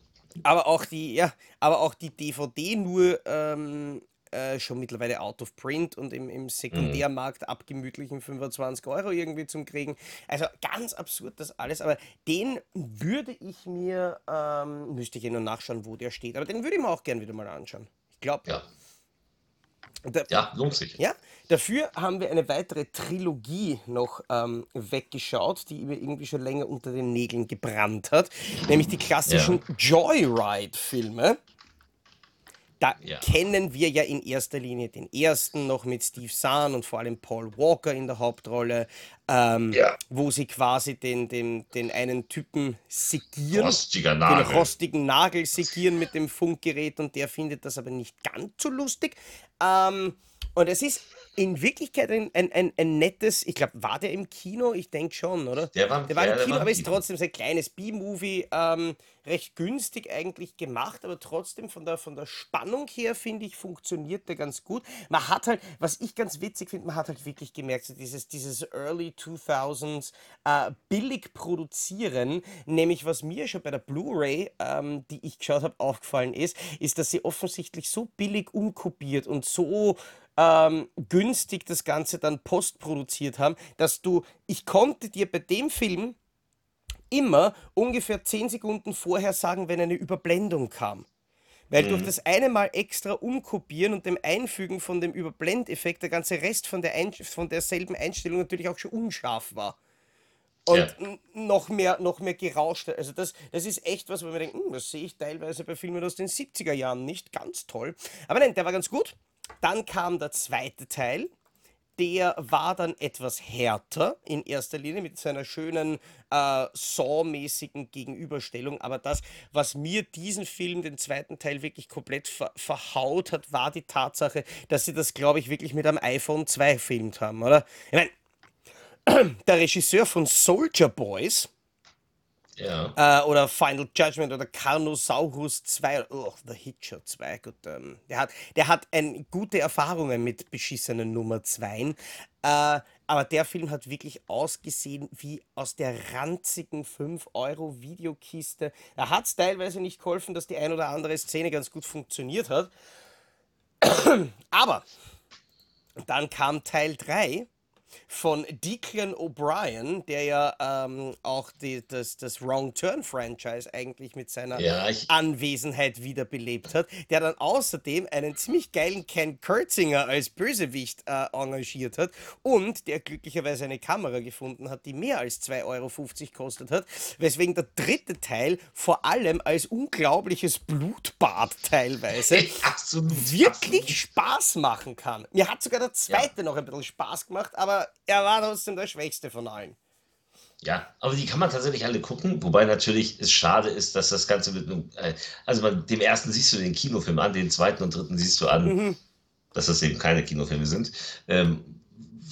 aber auch die, ja, aber auch die DVD nur ähm, äh, schon mittlerweile out of print und im, im Mhm. Sekundärmarkt ab gemütlichen 25 Euro irgendwie zum Kriegen. Also ganz absurd das alles, aber den würde ich mir, ähm, müsste ich ja nur nachschauen, wo der steht, aber den würde ich mir auch gern wieder mal anschauen. Ich glaube, Ja, da, ja, lohnt sich. ja, dafür haben wir eine weitere Trilogie noch ähm, weggeschaut, die mir irgendwie schon länger unter den Nägeln gebrannt hat, nämlich die klassischen Ja, Joyride-Filme. Da ja, kennen wir ja in erster Linie den ersten noch mit Steve Zahn und vor allem Paul Walker in der Hauptrolle, ähm, ja. wo sie quasi den, den, den einen Typen segieren, Rostiger den rostigen Nagel segieren mit dem Funkgerät und der findet das aber nicht ganz so lustig. Ähm, und es ist in Wirklichkeit ein, ein, ein, ein nettes, ich glaube, war der im Kino? Ich denke schon, oder? Der war, Der war im der Kino, war aber ist trotzdem so ein kleines B-Movie, ähm, recht günstig eigentlich gemacht, aber trotzdem von der, von der Spannung her, finde ich, funktioniert der ganz gut. Man hat halt, was ich ganz witzig finde, man hat halt wirklich gemerkt, so dieses, dieses Early 2000s äh, billig produzieren, nämlich was mir schon bei der Blu-ray, ähm, die ich geschaut habe, aufgefallen ist, ist, dass sie offensichtlich so billig umkopiert und so ähm, günstig das Ganze dann postproduziert haben, dass du, ich konnte dir bei dem Film immer ungefähr 10 Sekunden vorher sagen, wenn eine Überblendung kam. Weil durch Mhm. das eine Mal extra umkopieren und dem Einfügen von dem Überblendeffekt der ganze Rest von, der Ein von derselben Einstellung natürlich auch schon unscharf war. Und Ja, noch mehr, noch mehr gerauscht. Also das, das ist echt was, wo man denkt, "Hm, das sehe ich teilweise bei Filmen aus den 70er Jahren nicht. Ganz toll. Aber nein, der war ganz gut. Dann kam der zweite Teil. Der war dann etwas härter in erster Linie mit seiner schönen äh, Saw-mäßigen Gegenüberstellung. Aber das, was mir diesen Film, den zweiten Teil, wirklich komplett ver verhaut hat, war die Tatsache, dass sie das, glaube ich, wirklich mit einem iPhone 2 gefilmt haben, oder? Ich meine, der Regisseur von Soldier Boys ja. äh, oder Final Judgment oder Carnosaurus 2 oder oh, The Hitcher 2, gut, ähm, der, hat, der hat ein, gute Erfahrungen mit beschissenen Nummer 2. Äh, aber der Film hat wirklich ausgesehen wie aus der ranzigen 5-Euro-Videokiste. Da hat es teilweise nicht geholfen, dass die ein oder andere Szene ganz gut funktioniert hat. Aber dann kam Teil 3 von Declan O'Brien, der ja ähm, auch die, das, das Wrong Turn Franchise eigentlich mit seiner Ja, ich, Anwesenheit wiederbelebt hat, der dann außerdem einen ziemlich geilen Ken Kurtzinger als Bösewicht äh, engagiert hat und der glücklicherweise eine Kamera gefunden hat, die mehr als 2,50 Euro gekostet hat, weswegen der dritte Teil vor allem als unglaubliches Blutbad teilweise absolut, wirklich absolut. Spaß machen kann. Mir hat sogar der Ja. zweite noch ein bisschen Spaß gemacht, aber er war trotzdem der schwächste von allen. Ja, aber die kann man tatsächlich alle gucken, wobei natürlich es schade ist, dass das Ganze mit einem, äh, also man, dem ersten siehst du den Kinofilm an, den zweiten und dritten siehst du an, Mhm. dass das eben keine Kinofilme sind, ähm,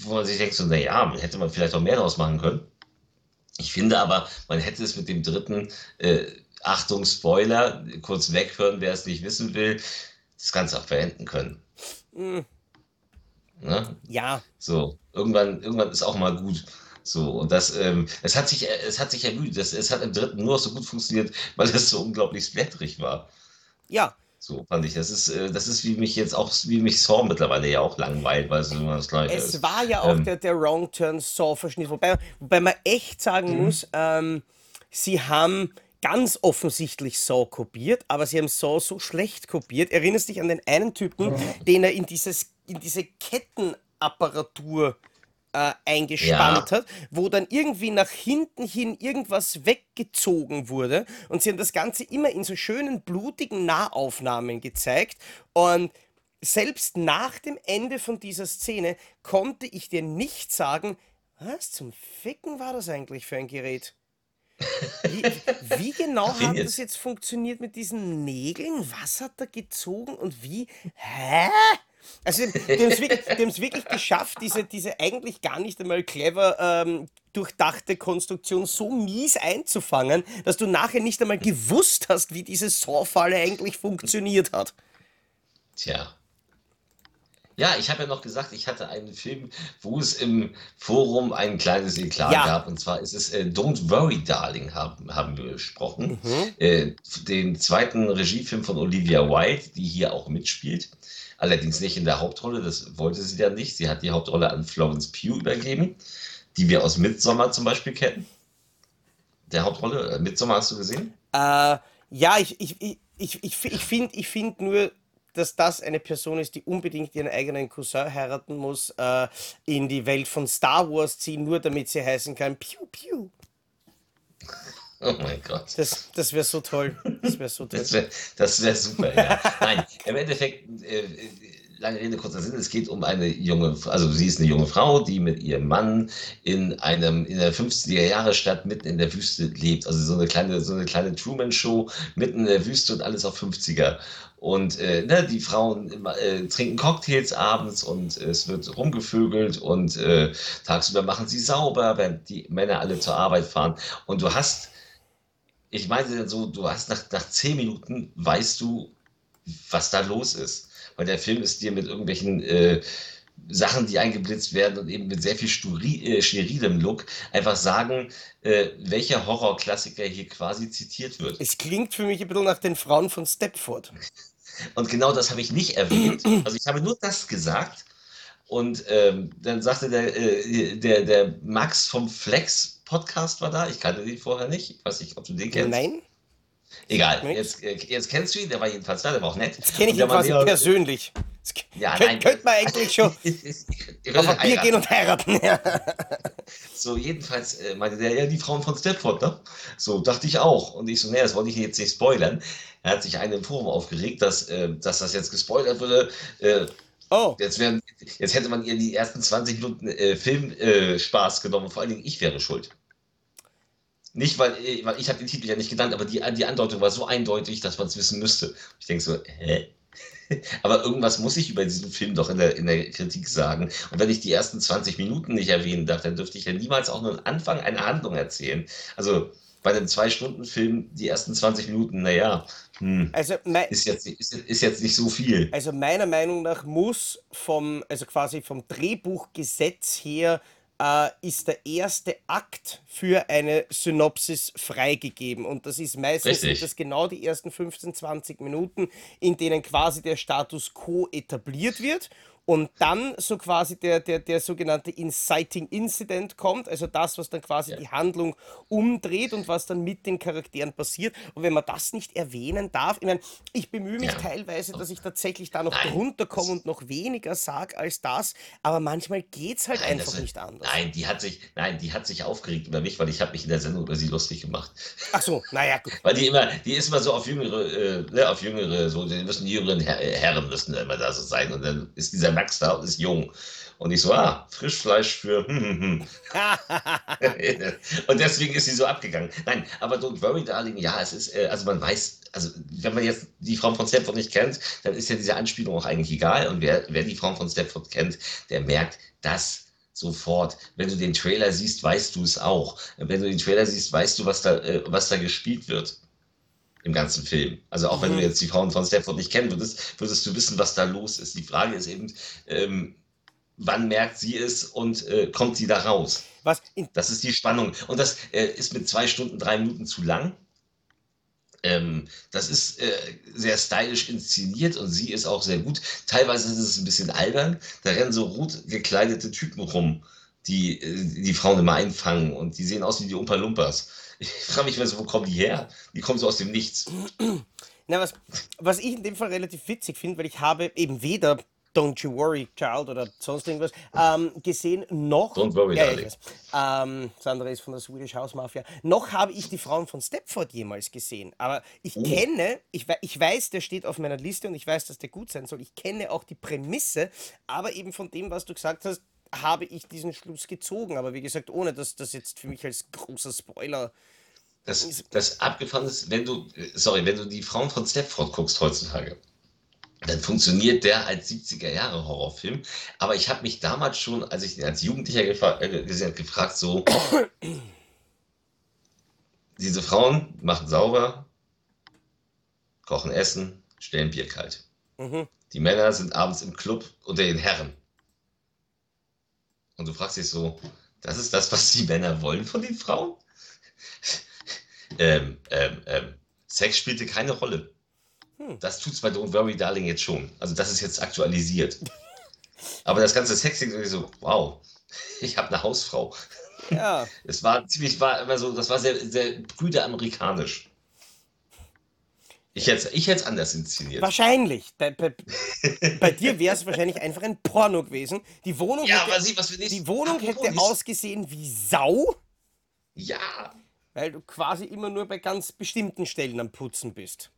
wo man sich denkt so, naja, hätte man vielleicht auch mehr draus machen können. Ich finde aber, man hätte es mit dem dritten, äh, Achtung, Spoiler, kurz weghören, wer es nicht wissen will, das Ganze auch beenden können. Hm, Ne? ja, So, irgendwann, irgendwann ist auch mal gut. So, und das, ähm, es hat sich, es hat sich ermüdet. Das, es hat im dritten nur so gut funktioniert, weil es so unglaublich splatterig war. ja. So fand ich. Das ist, äh, das ist wie mich jetzt auch, wie mich Saw mittlerweile ja auch langweilt, weil es immer das Gleiche Es ist. war ja auch Ähm, der, der Wrong Turn Saw-Verschnitt, wobei, wobei man echt sagen Mhm. muss, ähm, sie haben ganz offensichtlich Saw kopiert, aber sie haben Saw so schlecht kopiert. Erinnerst dich an den einen Typen, den er in, dieses, in diese Kettenapparatur äh, eingespannt Ja. hat, wo dann irgendwie nach hinten hin irgendwas weggezogen wurde und sie haben das Ganze immer in so schönen blutigen Nahaufnahmen gezeigt und selbst nach dem Ende von dieser Szene konnte ich dir nicht sagen, was zum Ficken war das eigentlich für ein Gerät? Wie, wie genau hat das jetzt? funktioniert mit diesen Nägeln? Was hat er gezogen und wie? Hä? Also, die haben es wirklich, wirklich geschafft, diese, diese eigentlich gar nicht einmal clever ähm, durchdachte Konstruktion so mies einzufangen, dass du nachher nicht einmal gewusst hast, wie diese Saw-Falle eigentlich funktioniert hat. Tja. Ja, ich habe ja noch gesagt, ich hatte einen Film, wo es im Forum ein kleines Eklat Ja. gab. Und zwar ist es äh, Don't Worry, Darling, haben, haben wir besprochen. Mhm. Äh, den zweiten Regiefilm von Olivia Wilde, die hier auch mitspielt. Allerdings nicht in der Hauptrolle, das wollte sie dann nicht. Sie hat die Hauptrolle an Florence Pugh übergeben, die wir aus Midsommar zum Beispiel kennen. Der Hauptrolle, äh, Midsommar hast du gesehen? Äh, ja, ich, ich, ich, ich, ich, ich finde ich find nur, dass das eine Person ist, die unbedingt ihren eigenen Cousin heiraten muss, äh, in die Welt von Star Wars ziehen, nur damit sie heißen kann, Piu Piu. Oh mein Gott. Das, das wäre so toll. Das wäre so toll. Das wäre wär super, ja. Nein, im Endeffekt, äh, äh, lange Rede, kurzer Sinn, es geht um eine junge, also sie ist eine junge Frau, die mit ihrem Mann in einem, in der 50er Jahre Stadt mitten in der Wüste lebt. Also so eine kleine, so eine kleine Truman-Show mitten in der Wüste und alles auf 50er. Und äh, ne, die Frauen äh, trinken Cocktails abends und es wird rumgevögelt und äh, tagsüber machen sie sauber, während die Männer alle zur Arbeit fahren. Und du hast ich meine so, du hast nach, nach zehn Minuten weißt du, was da los ist. Weil der Film ist dir mit irgendwelchen äh, Sachen, die eingeblitzt werden und eben mit sehr viel sturi, äh, sterilem Look einfach sagen, äh, welcher Horrorklassiker hier quasi zitiert wird. Es klingt für mich ein bisschen nach den Frauen von Stepford. Und genau das habe ich nicht erwähnt. Also ich habe nur das gesagt. Und ähm, dann sagte der, äh, der, der Max vom Flex Podcast war da. Ich kannte den vorher nicht. Ich weiß nicht, ob du den kennst. Nein? Egal, jetzt, jetzt kennst du ihn, der war jedenfalls da, der war auch nett. Jetzt kenne ich ihn quasi persönlich. Ja, könnt, nein. könnte man eigentlich schon Ich auf ein Bier gehen und heiraten. Ja. So, jedenfalls äh, meinte der, ja, die Frauen von Stepford, ne? So, dachte ich auch. Und ich so, nee, das wollte ich jetzt nicht spoilern. Er hat sich einen im Forum aufgeregt, dass, äh, dass das jetzt gespoilert würde. Äh, Oh, jetzt, wären, jetzt hätte man ihr die ersten 20 Minuten äh, Filmspaß äh, Spaß genommen. Vor allen Dingen, ich wäre schuld. Nicht, weil, äh, weil ich habe den Titel ja nicht genannt, aber die, die Andeutung war so eindeutig, dass man es wissen müsste. Ich denke so, hä? Aber irgendwas muss ich über diesen Film doch in der, in der Kritik sagen. Und wenn ich die ersten 20 Minuten nicht erwähnen darf, dann dürfte ich ja niemals auch nur einen Anfang einer Handlung erzählen. Also bei einem Zwei-Stunden-Film die ersten 20 Minuten, naja, hm, also ist, jetzt, ist, ist jetzt nicht so viel. Also meiner Meinung nach muss vom, also quasi vom Drehbuchgesetz her, äh, ist der erste Akt für eine Synopsis freigegeben. Und das ist meistens das genau die ersten 15, 20 Minuten, in denen quasi der Status quo etabliert wird. Und dann so quasi der, der, der sogenannte Inciting Incident kommt, also das, was dann quasi Ja. die Handlung umdreht und was dann mit den Charakteren passiert. Und wenn man das nicht erwähnen darf, ich meine, ich bemühe mich Ja. teilweise, dass ich tatsächlich da noch Nein, drunter komme und noch weniger sage als das, aber manchmal geht es halt Nein, einfach nicht anders. Nein, die hat sich, nein, die hat sich aufgeregt über mich, weil ich habe mich in der Sendung über sie lustig gemacht. Ach so, naja, gut. Weil die immer, die ist immer so auf jüngere, äh, ne, auf jüngere, so, die müssen die jüngeren Her Herren müssen immer da so sein. Und dann ist dieser Max da und ist jung. Und ich so, ah, Frischfleisch für hm, hm, hm. Und deswegen ist sie so abgegangen. Nein, aber Don't Worry, Darling, ja, es ist, äh, also man weiß, also wenn man jetzt die Frau von Stepford nicht kennt, dann ist ja diese Anspielung auch eigentlich egal. Und wer, wer die Frau von Stepford kennt, der merkt, dass sofort. Wenn du den Trailer siehst, weißt du es auch. Wenn du den Trailer siehst, weißt du, was da, äh, was da gespielt wird. Im ganzen Film. Also auch wenn du Mhm. jetzt die Frauen von Stepford nicht kennen würdest, würdest du wissen, was da los ist. Die Frage ist eben, ähm, wann merkt sie es und äh, kommt sie da raus? Was Das ist die Spannung. Und das äh, ist mit zwei Stunden, drei Minuten zu lang. Ähm, das ist äh, sehr stylisch inszeniert und sie ist auch sehr gut. Teilweise ist es ein bisschen albern. Da rennen so rot gekleidete Typen rum, die äh, die Frauen immer einfangen und die sehen aus wie die Umpa Lumpas. Ich frage mich wo kommen die her? Die kommen so aus dem Nichts. na, was, was ich in dem Fall relativ witzig finde, weil ich habe eben weder Don't You Worry Child oder sonst irgendwas ähm, gesehen, noch. Don't worry, ja, darling. Ähm, das andere ist von der Swedish House Mafia. Noch habe ich die Frauen von Stepford jemals gesehen. Aber ich Oh. kenne, ich, ich weiß, der steht auf meiner Liste und ich weiß, dass der gut sein soll. Ich kenne auch die Prämisse, aber eben von dem, was du gesagt hast, habe ich diesen Schluss gezogen. Aber wie gesagt, ohne dass das jetzt für mich als großer Spoiler. Das, das abgefahren ist, wenn du, äh, sorry, wenn du die Frauen von Stepford guckst heutzutage, dann funktioniert der als 70er Jahre Horrorfilm. Aber ich habe mich damals schon, als ich ihn als Jugendlicher gefa- äh, gesehen habe, gefragt, so, diese Frauen machen sauber, kochen Essen, stellen Bier kalt. Mhm. Die Männer sind abends im Club unter den Herren. Und du fragst dich so, das ist das, was die Männer wollen von den Frauen? ähm, ähm, ähm, Sex spielte keine Rolle. Hm. Das tut's bei Don't Worry Darling jetzt schon. Also das ist jetzt aktualisiert. Aber das ganze Sexing ist so, wow, ich habe eine Hausfrau. Ja. Es war ziemlich, war immer so, das war sehr, sehr brüder amerikanisch. Ich hätte ich es anders inszeniert. Wahrscheinlich. Bei, bei, bei dir wäre es wahrscheinlich einfach ein Porno gewesen. Die Wohnung Ja, hätte, nicht. die Wohnung hätte nicht- ausgesehen wie Sau, Ja, weil du quasi immer nur bei ganz bestimmten Stellen am Putzen bist.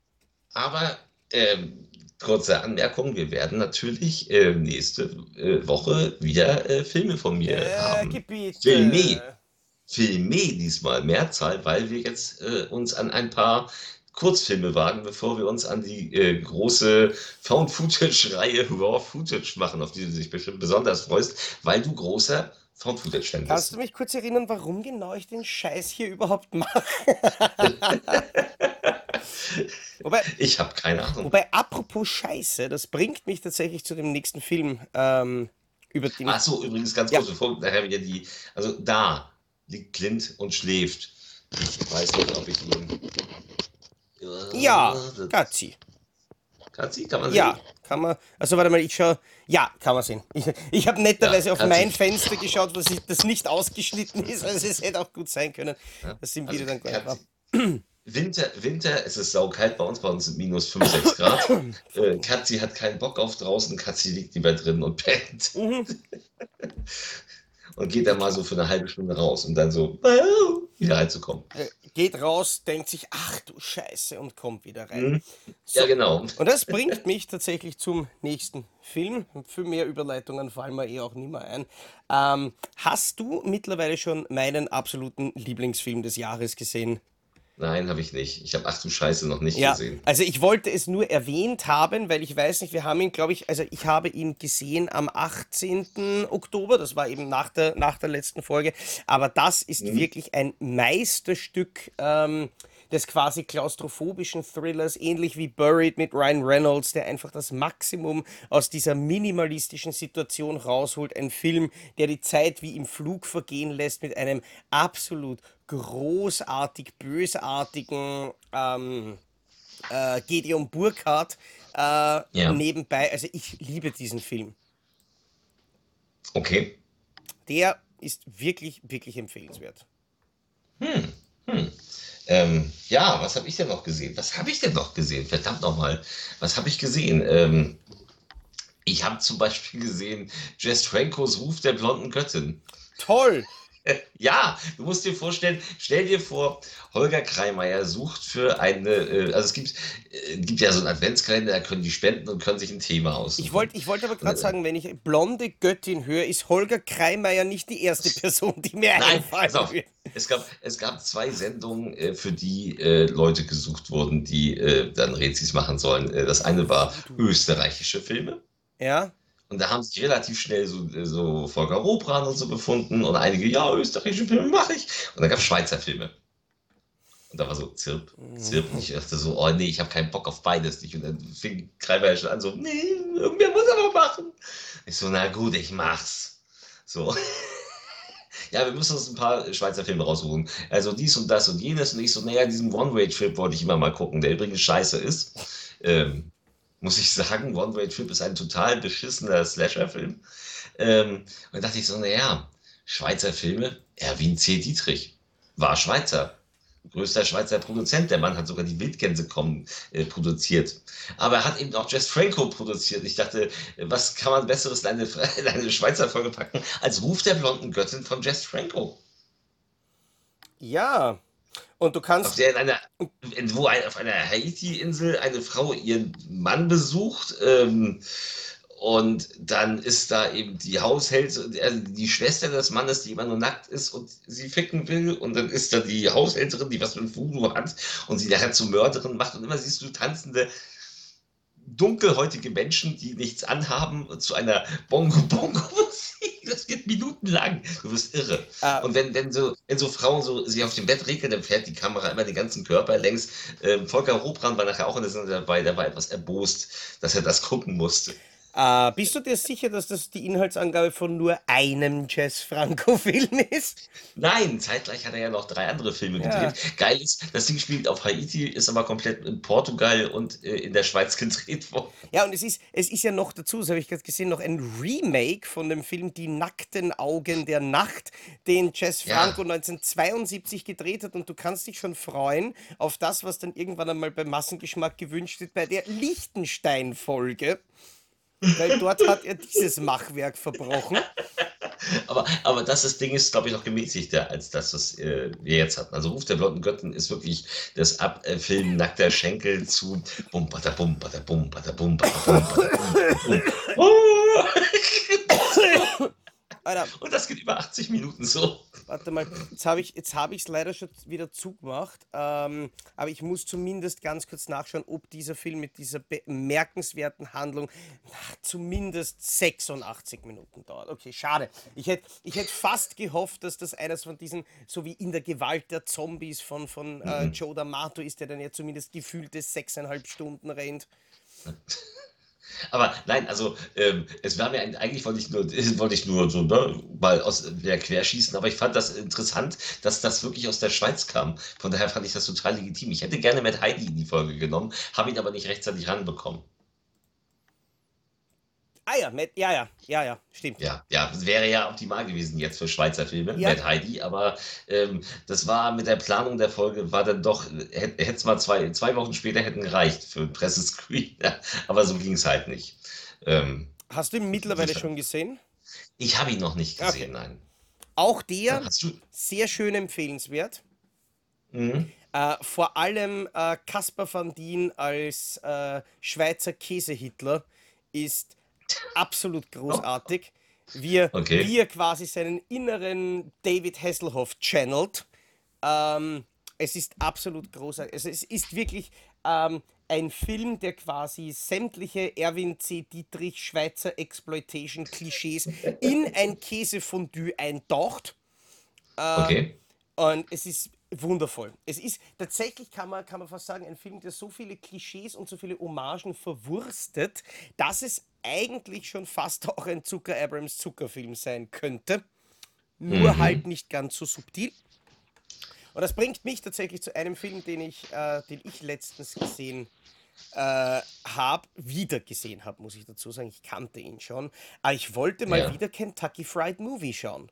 aber ähm, kurze Anmerkung: Wir werden natürlich äh, nächste äh, Woche wieder äh, Filme von mir Äh, haben. Gebiet. Filme. Filme diesmal, Mehrzahl, weil wir jetzt äh, uns an ein paar Kurzfilme wagen, bevor wir uns an die äh, große Found-Footage-Reihe Raw Footage machen, auf die du dich bestimmt besonders freust, weil du großer Found-Footage-Fan Kannst bist. du mich kurz erinnern, warum genau ich den Scheiß hier überhaupt mache? wobei, Ich habe keine Ahnung. wobei, apropos Scheiße, das bringt mich tatsächlich zu dem nächsten Film, ähm, über den Ach so, übrigens ganz Ja. kurz, bevor nachher wieder die, also da liegt Clint und schläft. Ich weiß nicht, ob ich ihn. Ja, Gazi. Katzi, kann man Ja, sehen? kann man. Also warte mal, ich schau. Ja, kann man sehen. Ich, ich habe netterweise Ja, auf mein sie. Fenster geschaut, was ich, das nicht ausgeschnitten ist. Also es hätte auch gut sein können, Ja, dass im also Video dann gar nicht war. Katzi- Winter, Winter, es ist saukalt bei uns, bei uns sind minus 5, 6 Grad. äh, Katzi hat keinen Bock auf draußen, Katzi liegt lieber drin und pennt. Mhm. Und geht dann mal so für eine halbe Stunde raus, um dann so wieder reinzukommen. Äh, Geht raus, denkt sich, ach du Scheiße, und kommt wieder rein. Mhm. So, Ja, genau. Und das bringt mich tatsächlich zum nächsten Film. Für mehr Überleitungen fallen mir eh auch nie mehr ein. Ähm, hast du mittlerweile schon meinen absoluten Lieblingsfilm des Jahres gesehen? Nein, habe ich nicht. Ich habe Ach du Scheiße noch nicht Ja, gesehen. also ich wollte es nur erwähnt haben, weil ich weiß nicht, wir haben ihn, glaube ich, also ich habe ihn gesehen am 18. Oktober, das war eben nach der, nach der letzten Folge, aber das ist Mhm. wirklich ein Meisterstück ähm, des quasi klaustrophobischen Thrillers, ähnlich wie Buried mit Ryan Reynolds, der einfach das Maximum aus dieser minimalistischen Situation rausholt. Ein Film, der die Zeit wie im Flug vergehen lässt mit einem absolut großartig bösartigen ähm, äh, Gedeon Burkhardt äh, Ja. nebenbei. Also ich liebe diesen Film. Okay. Der ist wirklich, wirklich empfehlenswert. Ähm, ja, was habe ich denn noch gesehen? Was habe ich denn noch gesehen? Verdammt nochmal. Was habe ich gesehen? Ähm, ich habe zum Beispiel gesehen Jess Francos Ruf der blonden Göttin. Toll! Ja, du musst dir vorstellen, stell dir vor, Holger Kreimeier sucht für eine, äh, also es gibt, äh, gibt ja so einen Adventskalender, da können die spenden und können sich ein Thema aussuchen. Ich wollte ich wollt aber gerade sagen, wenn ich blonde Göttin höre, ist Holger Kreimeier nicht die erste Person, die mir Nein, einfallen pass auf. wird. Es gab, es gab zwei Sendungen, äh, für die Leute gesucht wurden, die dann Rätsels machen sollen. Das eine war österreichische Filme. Ja? Und da haben sich relativ schnell so, so Volker Robran und so befunden und einige, ja, österreichische Filme mache ich. Und dann gab es Schweizer Filme. Und da war so Zirp, Zirp. Und ich dachte so, oh nee, ich habe keinen Bock auf beides nicht. Und dann fing Kreiber ja schon an, so, nee, irgendwer muss aber machen. Ich so, na gut, ich mach's. So. ja, wir müssen uns ein paar Schweizer Filme raussuchen. Also dies und das und jenes. Und ich so, naja, diesen One-Way-Trip wollte ich immer mal gucken, der übrigens scheiße ist. Ähm, muss ich sagen, One-Way-Trip ist ein total beschissener Slasher-Film. Ähm, und dachte ich so, naja, Schweizer Filme, Erwin C. Dietrich war Schweizer. Größter Schweizer Produzent. Der Mann hat sogar die Wildgänse kommen äh, produziert. Aber er hat eben auch Jess Franco produziert. Ich dachte, was kann man Besseres in eine, in eine Schweizer Folge packen als Ruf der blonden Göttin von Jess Franco? Ja. Und du kannst. einer, in, wo ein, auf einer Haiti-Insel eine Frau ihren Mann besucht. Ähm, und dann ist da eben die Haushälterin, also die Schwester des Mannes, die immer nur nackt ist und sie ficken will. Und dann ist da die Haushälterin, die was mit Voodoo hat und sie nachher zur Mörderin macht. Und immer siehst du tanzende, dunkelhäutige Menschen, die nichts anhaben, zu einer Bongo-Bongo-Musik. Das geht minutenlang. Du wirst irre. Äh, Und wenn, wenn, so, wenn so Frauen so sich auf dem Bett regeln, dann fährt die Kamera immer den ganzen Körper längs. Ähm, Volker Robran war nachher auch in der Sendung dabei, der war etwas erbost, dass er das gucken musste. Äh, bist du dir sicher, dass das die Inhaltsangabe von nur einem Jess Franco-Film ist? Nein, zeitgleich hat er ja noch drei andere Filme Ja. gedreht. Geil ist, das Ding spielt auf Haiti, ist aber komplett in Portugal und äh, in der Schweiz gedreht worden. Ja, und es ist, es ist ja noch dazu, das habe ich gerade gesehen, noch ein Remake von dem Film Die nackten Augen der Nacht, den Jess Ja. Franco 1972 gedreht hat. Und du kannst dich schon freuen auf das, was dann irgendwann einmal beim Massengeschmack gewünscht wird, bei der Liechtenstein-Folge. Weil dort hat er dieses Machwerk verbrochen. Aber, aber das ist, Ding ist, glaube ich, noch gemäßigter als das, was äh, wir jetzt hatten. Also Ruf der blonden Göttin ist wirklich das Abfilmen nackter Schenkel zu bum, bada, bum, bada, bum, bada, bum, bada, bum, bada, bum, bum. Alter, Und das geht über 80 Minuten so. Warte mal, jetzt habe ich es hab leider schon wieder zugemacht, ähm, aber ich muss zumindest ganz kurz nachschauen, ob dieser Film mit dieser bemerkenswerten Handlung na, zumindest 86 Minuten dauert. Okay, schade. Ich hätte ich hätt fast gehofft, dass das eines von diesen, so wie in der Gewalt der Zombies von, von äh, Joe D'Amato ist, der dann ja zumindest gefühlte sechseinhalb Stunden rennt. Aber nein, also ähm, es war mir eigentlich wollte ich nur, wollte ich nur so ne, mal aus der Querschießen, aber ich fand das interessant, dass das wirklich aus der Schweiz kam. Von daher fand ich das total legitim. Ich hätte gerne Matt Heidi in die Folge genommen, habe ihn aber nicht rechtzeitig ranbekommen. Ah ja, Matt, ja, ja, ja, ja, stimmt. Ja, ja, das wäre ja optimal gewesen jetzt für Schweizer Filme, Ja. Matt Heidi, aber ähm, das war mit der Planung der Folge, war dann doch, hätte es mal zwei, zwei Wochen später hätten gereicht für einen Pressescreen, aber so ging es halt nicht. Ähm, Hast du ihn mittlerweile schon gesehen? ich habe ihn noch nicht Okay. gesehen, nein. Auch der sehr schön empfehlenswert. Mhm. Äh, vor allem äh, Caspar van Dien als äh, Schweizer Käsehitler ist absolut großartig. Wie Okay. wie er quasi seinen inneren David Hasselhoff channelt. Ähm, es ist absolut großartig. Also es ist wirklich ähm, ein Film, der quasi sämtliche Erwin C. Dietrich Schweizer Exploitation-Klischees in ein Käsefondue eintaucht. Okay. Und es ist wundervoll. Es ist tatsächlich, kann man, kann man fast sagen, ein Film, der so viele Klischees und so viele Hommagen verwurstet, dass es eigentlich schon fast auch ein Zucker Abrams Zuckerfilm sein könnte. Nur Mhm. halt nicht ganz so subtil. Und das bringt mich tatsächlich zu einem Film, den ich, äh, den ich letztens gesehen äh, habe, wieder gesehen habe, muss ich dazu sagen. Ich kannte ihn schon. Aber ich wollte mal Ja. wieder Kentucky Fried Movie schauen.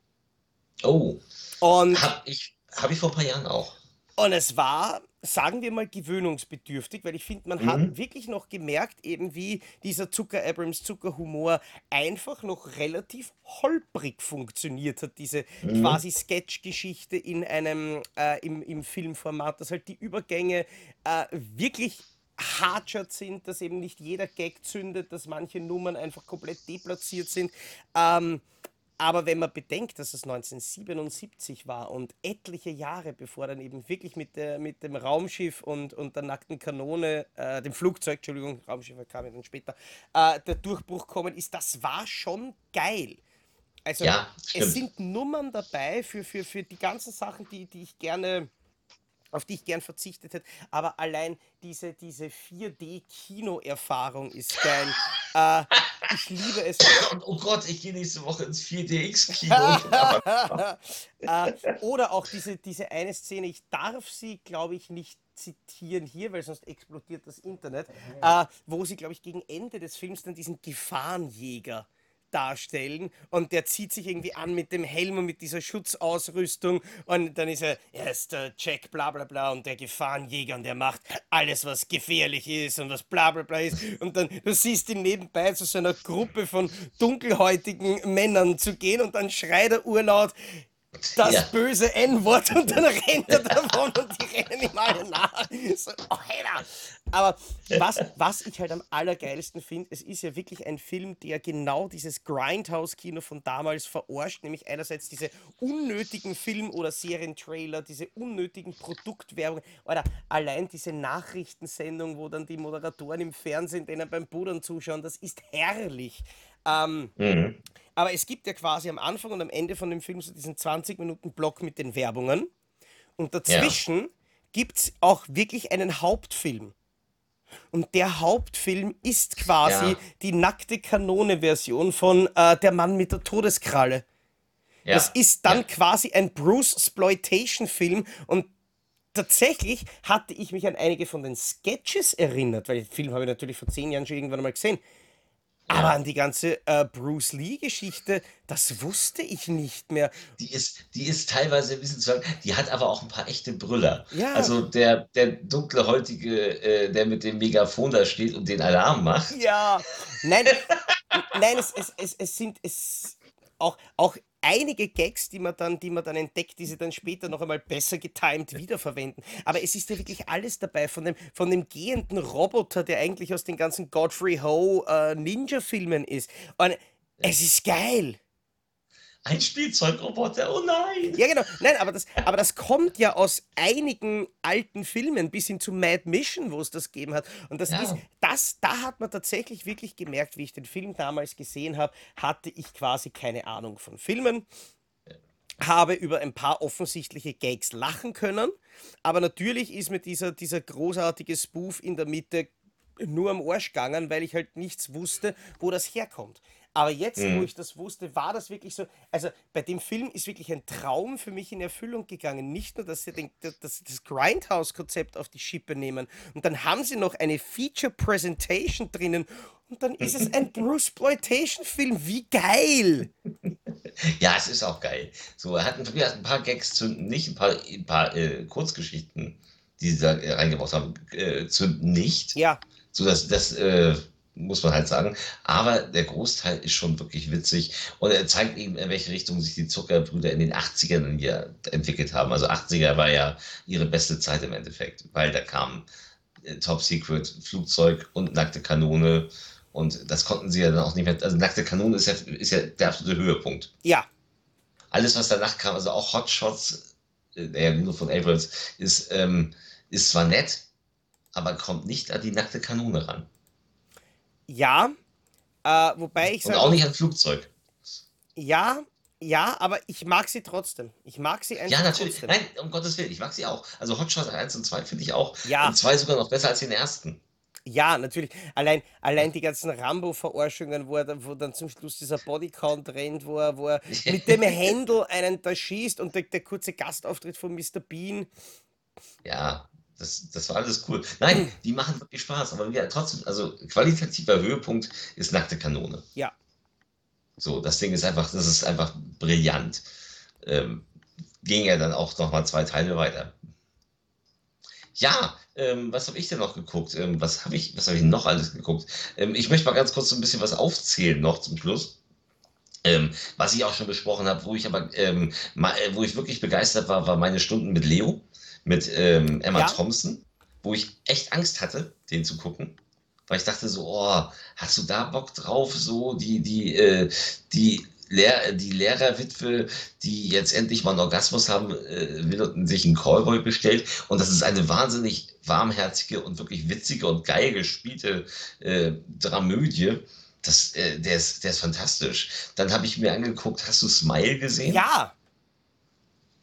Oh, Und habe ich, hab ich vor ein paar Jahren auch. Und es war, sagen wir mal, gewöhnungsbedürftig, weil ich finde, man hat wirklich noch gemerkt, eben wie dieser Zucker Abrams Zuckerhumor einfach noch relativ holprig funktioniert hat, diese quasi Sketch-Geschichte in einem, äh, im, im Filmformat, dass halt die Übergänge äh, wirklich hartschert sind, dass eben nicht jeder Gag zündet, dass manche Nummern einfach komplett deplatziert sind. Ähm, aber wenn man bedenkt, dass es 1977 war und etliche Jahre bevor dann eben wirklich mit, der, mit dem Raumschiff und, und der nackten Kanone, äh, dem Flugzeug, Entschuldigung, Raumschiff kam ja dann später, äh, der Durchbruch kommen ist, das war schon geil. Also Ja, es sind Nummern dabei für, für, für die ganzen Sachen, die, die ich gerne auf die ich gern verzichtet hätte. Aber allein diese, diese 4D-Kino-Erfahrung ist geil. Äh, ich liebe es. Oh Gott, ich gehe nächste Woche ins 4DX-Kino. äh, oder auch diese, diese eine Szene, ich darf sie, glaube ich, nicht zitieren hier, weil sonst explodiert das Internet, äh, wo sie, glaube ich, gegen Ende des Films dann diesen Gefahrenjäger darstellen und der zieht sich irgendwie an mit dem Helm und mit dieser Schutzausrüstung und dann ist er, er ist der Jack bla bla bla und der Gefahrenjäger und der macht alles, was gefährlich ist und was bla bla bla ist. Und dann, du siehst ihn nebenbei zu so einer Gruppe von dunkelhäutigen Männern zu gehen und dann schreit er urlaut, das Ja. böse N-Wort und dann rennt er davon und die rennen ihm alle nach. So, oh, Alter. Aber was, was ich halt am allergeilsten finde, es ist ja wirklich ein Film, der genau dieses Grindhouse-Kino von damals verarscht, nämlich einerseits diese unnötigen Film- oder Serientrailer, diese unnötigen Produktwerbung, oder allein diese Nachrichtensendung, wo dann die Moderatoren im Fernsehen denen beim Pudern zuschauen, das ist herrlich. Ähm, Mhm. Aber es gibt ja quasi am Anfang und am Ende von dem Film so diesen 20 Minuten Block mit den Werbungen. Und dazwischen gibt es auch wirklich einen Hauptfilm. Und der Hauptfilm ist quasi Ja. die nackte Kanone-Version von äh, Der Mann mit der Todeskralle. Ja. Das ist dann Ja. quasi ein Bruce-Sploitation-Film und tatsächlich hatte ich mich an einige von den Sketches erinnert, weil den Film habe ich natürlich vor zehn Jahren schon irgendwann mal gesehen. Aber an die ganze äh, Bruce Lee-Geschichte, das wusste ich nicht mehr. Die ist, die ist teilweise ein bisschen zu lang. Die hat aber auch ein paar echte Brüller. Ja. Also der, der dunkle Häutige, äh, der mit dem Megafon da steht und den Alarm macht. Ja, nein, nein, es, es, es, es sind es auch, auch einige Gags, die man, dann, die man dann entdeckt, die sie dann später noch einmal besser getimed wiederverwenden. Aber es ist ja wirklich alles dabei, von dem, von dem gehenden Roboter, der eigentlich aus den ganzen Godfrey Ho äh, Ninja-Filmen ist. Und es ist geil. Ein Spielzeugroboter, oh nein! Ja, genau. Nein, aber das, aber das kommt ja aus einigen alten Filmen bis hin zu Mad Mission, wo es das gegeben hat. Und das Ja. ist, das, da hat man tatsächlich wirklich gemerkt, wie ich den Film damals gesehen habe, hatte ich quasi keine Ahnung von Filmen. Habe über ein paar offensichtliche Gags lachen können, aber natürlich ist mir dieser, dieser großartige Spoof in der Mitte nur am Arsch gegangen, weil ich halt nichts wusste, wo das herkommt. Aber jetzt, wo ich das wusste, war das wirklich so. Also bei dem Film ist wirklich ein Traum für mich in Erfüllung gegangen. Nicht nur, dass sie den, dass sie das Grindhouse-Konzept auf die Schippe nehmen und dann haben sie noch eine Feature-Presentation drinnen und dann ist es ein Bruce-Exploitation-Film. Wie geil! Ja, es ist auch geil. So, er hat ein, paar Gags zünden nicht, ein paar, ein paar äh, Kurzgeschichten, die sie da äh, reingebracht haben, äh, zünden nicht. Ja, So, das, das äh, muss man halt sagen. Aber der Großteil ist schon wirklich witzig und er zeigt eben, in welche Richtung sich die Zuckerbrüder in den 80ern hier entwickelt haben. Also 80er war ja ihre beste Zeit im Endeffekt, weil da kam äh, Top Secret, Flugzeug und nackte Kanone. Und das konnten sie ja dann auch nicht mehr. Also nackte Kanone ist ja, ist ja der absolute Höhepunkt. ja, Alles, was danach kam, also auch Hot Shots, äh, der nur von Abrams, ist, ähm, ist zwar nett, aber kommt nicht an die nackte Kanone ran. Ja. Äh, wobei ich Und sage. auch nicht an Flugzeug. Ja, ja, aber ich mag sie trotzdem. Ich mag sie einfach Ja, natürlich. trotzdem. Nein, um Gottes Willen, ich mag sie auch. Also Hot Shots 1 und 2 finde ich auch. Ja. Und 2 sogar noch besser als den ersten. Ja, natürlich. Allein, allein die ganzen Rambo-Verarschungen, wo, er dann- wo dann zum Schluss dieser Bodycount rennt, wo er, wo er mit dem Händel einen da schießt und der, der kurze Gastauftritt von Mr. Bean. Ja, das, das war alles cool. Nein, die machen wirklich Spaß, aber ja, trotzdem, also qualitativer Höhepunkt ist nackte Kanone. Ja. So, das Ding ist einfach, das ist einfach brillant. Ähm, ging ja dann auch nochmal zwei Teile weiter. Ja, ähm, was habe ich denn noch geguckt? Ähm, was habe ich, was habe ich noch alles geguckt? Ähm, ich möchte mal ganz kurz so ein bisschen was aufzählen noch zum Schluss. Ähm, was ich auch schon besprochen habe, wo ich aber, ähm, ma- äh, wo ich wirklich begeistert war, war meine Stunden mit Leo, mit ähm, Emma Ja. Thompson, wo ich echt Angst hatte, den zu gucken. Weil ich dachte so, oh, hast du da Bock drauf? So, die, die, äh, die, Lehr die Lehrerwitwe, die jetzt endlich mal einen Orgasmus haben äh, will und sich einen Callboy bestellt. Und das ist eine wahnsinnig warmherzige und wirklich witzige und geil gespielte äh, Dramödie. Das, äh, der, ist, der ist fantastisch. Dann habe ich mir angeguckt, hast du Smile gesehen? Ja,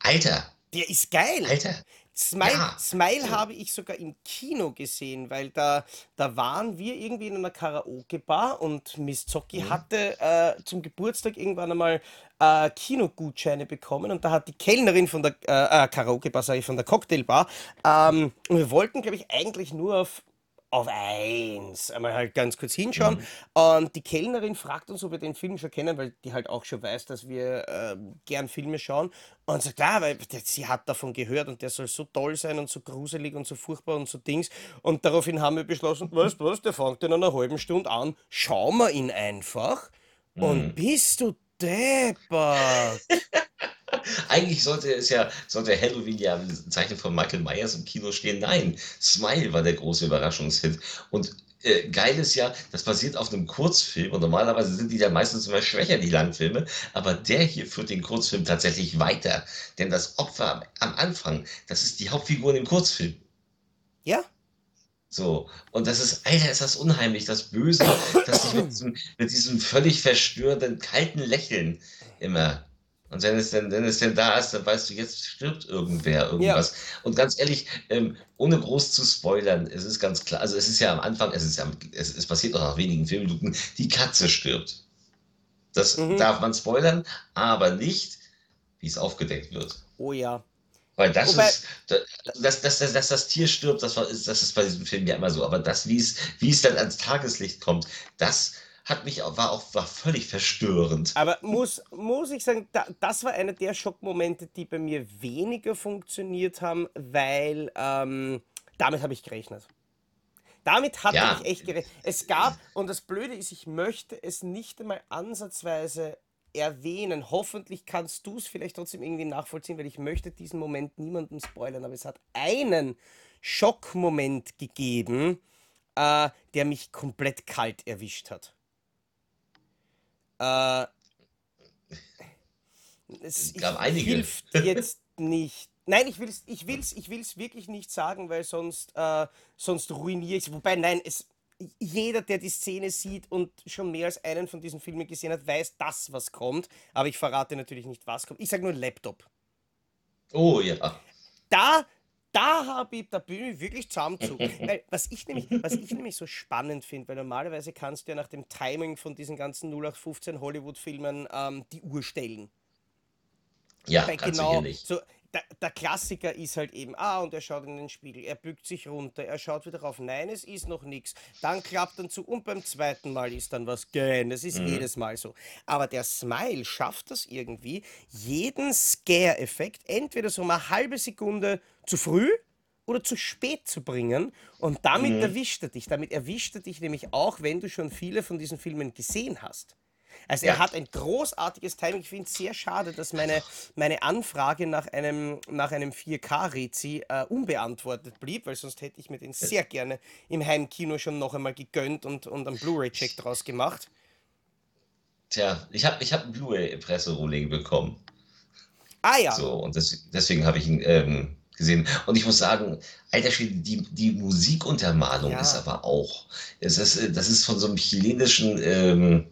Alter, der ist geil. Alter, Smile, Ja, Smile habe ich sogar im Kino gesehen, weil da, da waren wir irgendwie in einer Karaoke-Bar und Miss Zocki Mhm. hatte äh, zum Geburtstag irgendwann einmal äh, Kinogutscheine bekommen und da hat die Kellnerin von der äh, äh, Karaoke-Bar, sage ich, von der Cocktailbar, ähm, und wir wollten, glaube ich, eigentlich nur auf auf eins. Einmal halt ganz kurz hinschauen. Mhm. Und die Kellnerin fragt uns, ob wir den Film schon kennen, weil die halt auch schon weiß, dass wir ähm, gern Filme schauen. Und sagt, ja, weil der- sie hat davon gehört und der soll so toll sein und so gruselig und so furchtbar und so Dings. Und daraufhin haben wir beschlossen, weißt du was, der fängt in einer halben Stunde an. Schauen wir ihn einfach. Und Mhm. bist du deppert. Eigentlich sollte es ja, sollte Halloween ja im Zeichen von Michael Myers im Kino stehen. Nein, Smile war der große Überraschungshit. Und äh, geil ist ja, das basiert auf einem Kurzfilm und normalerweise sind die ja meistens immer schwächer, die Langfilme, aber der hier führt den Kurzfilm tatsächlich weiter. Denn das Opfer am, am Anfang, das ist die Hauptfigur in dem Kurzfilm. Ja? So, und das ist, Alter, ist das unheimlich, das Böse, das sich mit diesem, mit diesem völlig verstörenden, kalten Lächeln immer. Und wenn es denn, wenn es denn da ist, dann weißt du, jetzt stirbt irgendwer, irgendwas. Und ganz ehrlich, ähm, ohne groß zu spoilern, es ist ganz klar, also es ist ja am Anfang, es ist ja, es, es passiert auch nach wenigen Filmminuten, die Katze stirbt. Das Mhm. darf man spoilern, aber nicht, wie es aufgedeckt wird. Oh ja. Weil das Wobei- ist, dass, dass, dass, dass das Tier stirbt, das, war, ist, das ist bei diesem Film ja immer so. Aber das, wie es, wie es dann ans Tageslicht kommt, das hat mich auch, war auch war völlig verstörend. Aber muss, muss ich sagen, da, das war einer der Schockmomente, die bei mir weniger funktioniert haben, weil ähm, damit habe ich gerechnet. Damit hatte Ja. ich echt gerechnet. Es gab, und das Blöde ist, ich möchte es nicht einmal ansatzweise erwähnen. Hoffentlich kannst du es vielleicht trotzdem irgendwie nachvollziehen, weil ich möchte diesen Moment niemandem spoilern. Aber es hat einen Schockmoment gegeben, äh, der mich komplett kalt erwischt hat. Äh, es ich- einige. hilft jetzt nicht. Nein, ich will es ich will's, ich will's wirklich nicht sagen, weil sonst, äh, sonst ruiniere ich es. Wobei, nein, es, jeder, der die Szene sieht und schon mehr als einen von diesen Filmen gesehen hat, weiß das, was kommt. Aber ich verrate natürlich nicht, was kommt. Ich sage nur Laptop. Oh ja. Da, da habe ich, da bin ich wirklich zusammengezogen. weil was ich nämlich, was ich nämlich so spannend finde, weil normalerweise kannst du ja nach dem Timing von diesen ganzen 0815 Hollywood-Filmen ähm, die Uhr stellen. Ja, Weil ganz genau, sicherlich. so, der, der Klassiker ist halt eben, ah, und er schaut in den Spiegel, er bückt sich runter, er schaut wieder rauf, nein, es ist noch nichts. Dann klappt dann zu und beim zweiten Mal ist dann was gern. Das ist jedes Mal so. Aber der Smile schafft das irgendwie, jeden Scare-Effekt entweder so mal eine halbe Sekunde zu früh oder zu spät zu bringen und damit erwischt er dich. Damit erwischt er dich nämlich auch, wenn du schon viele von diesen Filmen gesehen hast. Also er Ja. hat ein großartiges Timing. Ich finde es sehr schade, dass meine, meine Anfrage nach einem, nach einem 4K-Rezi äh, unbeantwortet blieb, weil sonst hätte ich mir den sehr gerne im Heimkino schon noch einmal gegönnt und, und einen Blu-ray-Check draus gemacht. Tja, ich habe ich hab einen Blu-ray-Presserohling bekommen. Ah ja, So, und das, deswegen habe ich ihn ähm, gesehen. Und ich muss sagen, alter Schwede, die, die Musikuntermalung Ja. ist aber auch. Es ist, äh, das ist von so einem chilenischen ähm,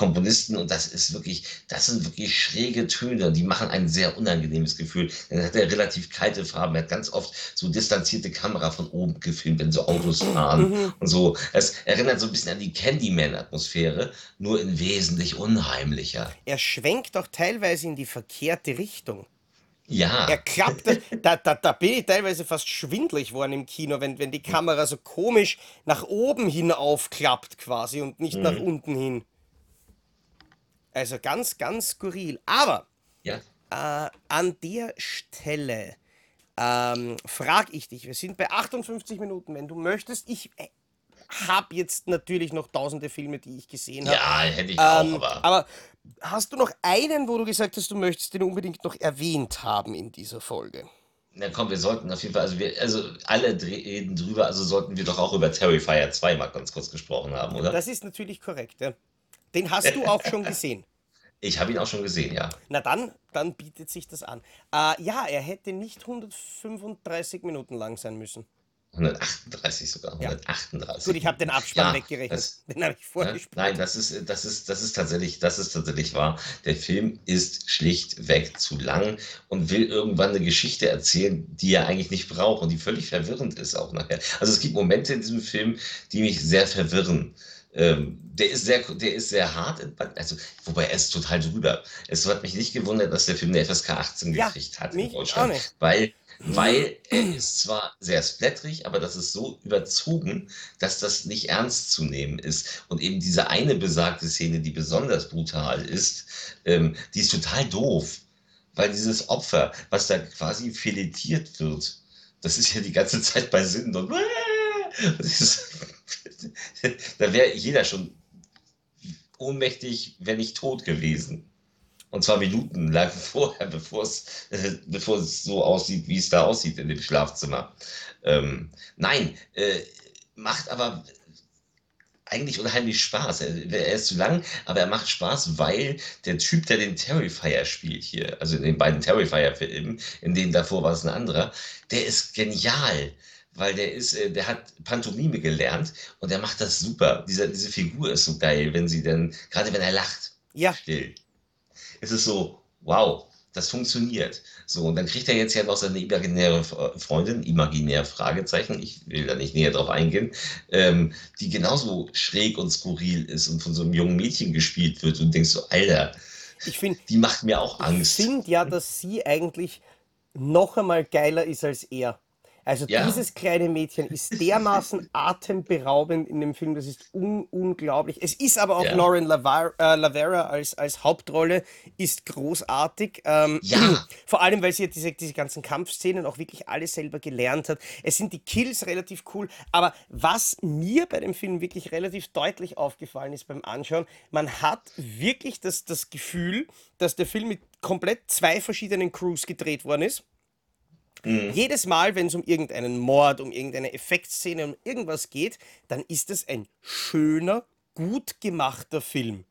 Komponisten und das ist wirklich, das sind wirklich schräge Töne. Die machen ein sehr unangenehmes Gefühl. Dann hat er relativ kalte Farben. Er hat ganz oft so distanzierte Kamera von oben gefilmt, wenn so Autos fahren und so. Es erinnert so ein bisschen an die Candyman-Atmosphäre, nur in wesentlich unheimlicher. er schwenkt auch teilweise in die verkehrte Richtung. Ja. Er klappt, da, da, da bin ich teilweise fast schwindlig worden im Kino, wenn, wenn die Kamera so komisch nach oben hin aufklappt quasi und nicht nach unten hin. Also ganz, ganz skurril. Aber Ja. äh, an der Stelle ähm, frage ich dich, wir sind bei 58 Minuten, wenn du möchtest. Ich äh, habe jetzt natürlich noch tausende Filme, die ich gesehen habe. Ja, hätte ich auch, Ähm, aber. aber hast du noch einen, wo du gesagt hast, du möchtest den unbedingt noch erwähnt haben in dieser Folge? Na komm, wir sollten auf jeden Fall, also wir, also alle reden drüber, also sollten wir doch auch über Terrifier 2 mal ganz kurz gesprochen haben, oder? Das ist natürlich korrekt. Ja. Den hast du auch schon gesehen. Ich habe ihn auch schon gesehen, ja. Na dann, dann bietet sich das an. Äh, ja, er hätte nicht 135 Minuten lang sein müssen. 138 sogar, Ja. 138. Gut, ich habe den Abspann Ja, weggerechnet. das- Den habe ich Ne? vorgespielt. Nein, das ist, das ist, das ist tatsächlich, das ist tatsächlich wahr. Der Film ist schlichtweg zu lang und will irgendwann eine Geschichte erzählen, die er eigentlich nicht braucht und die völlig verwirrend ist auch nachher. Also es gibt Momente in diesem Film, die mich sehr verwirren. Ähm, der ist sehr, der ist sehr hart, also, wobei er ist total drüber. Es hat mich nicht gewundert, dass der Film eine FSK 18 Ja, gekriegt hat in Deutschland, weil weil er ist zwar sehr splatterig, aber das ist so überzogen, dass das nicht ernst zu nehmen ist. Und eben diese eine besagte Szene, die besonders brutal ist, ähm, die ist total doof. Weil dieses Opfer, was da quasi filetiert wird, das ist ja die ganze Zeit bei Sinnen und ist, da wäre jeder schon ohnmächtig, wenn nicht tot gewesen. Und zwar Minuten lang vorher, bevor es, äh, bevor es so aussieht, wie es da aussieht in dem Schlafzimmer. Ähm, nein, äh, macht aber eigentlich unheimlich Spaß. Er, er ist zu lang, aber er macht Spaß, weil der Typ, der den Terrifier spielt hier, also in den beiden Terrifier-Filmen, in denen davor war es ein anderer, der ist genial. Weil der ist, äh, der hat Pantomime gelernt und der macht das super. Diese, diese Figur ist so geil, wenn sie denn, gerade wenn er lacht, Ja, still. Es ist so, wow, das funktioniert. So, und dann kriegt er jetzt ja noch seine imaginäre F- Freundin, imaginär Fragezeichen, ich will da nicht näher drauf eingehen, ähm, die genauso schräg und skurril ist und von so einem jungen Mädchen gespielt wird und denkst so, Alter, ich finde die macht mir auch ich Angst. find ja, dass sie eigentlich noch einmal geiler ist als er. Also Ja. dieses kleine Mädchen ist dermaßen atemberaubend in dem Film, das ist un unglaublich. Es ist aber auch Ja. Lauren Lavar äh, Lavera als, als Hauptrolle, ist großartig. Ähm, Ja. Vor allem, weil sie diese, diese ganzen Kampfszenen auch wirklich alle selber gelernt hat. Es sind die Kills relativ cool, aber was mir bei dem Film wirklich relativ deutlich aufgefallen ist beim Anschauen, man hat wirklich das, das Gefühl, dass der Film mit komplett zwei verschiedenen Crews gedreht worden ist. Jedes Mal, wenn es um irgendeinen Mord, um irgendeine Effektszene, um irgendwas geht, dann ist es ein schöner, gut gemachter Film.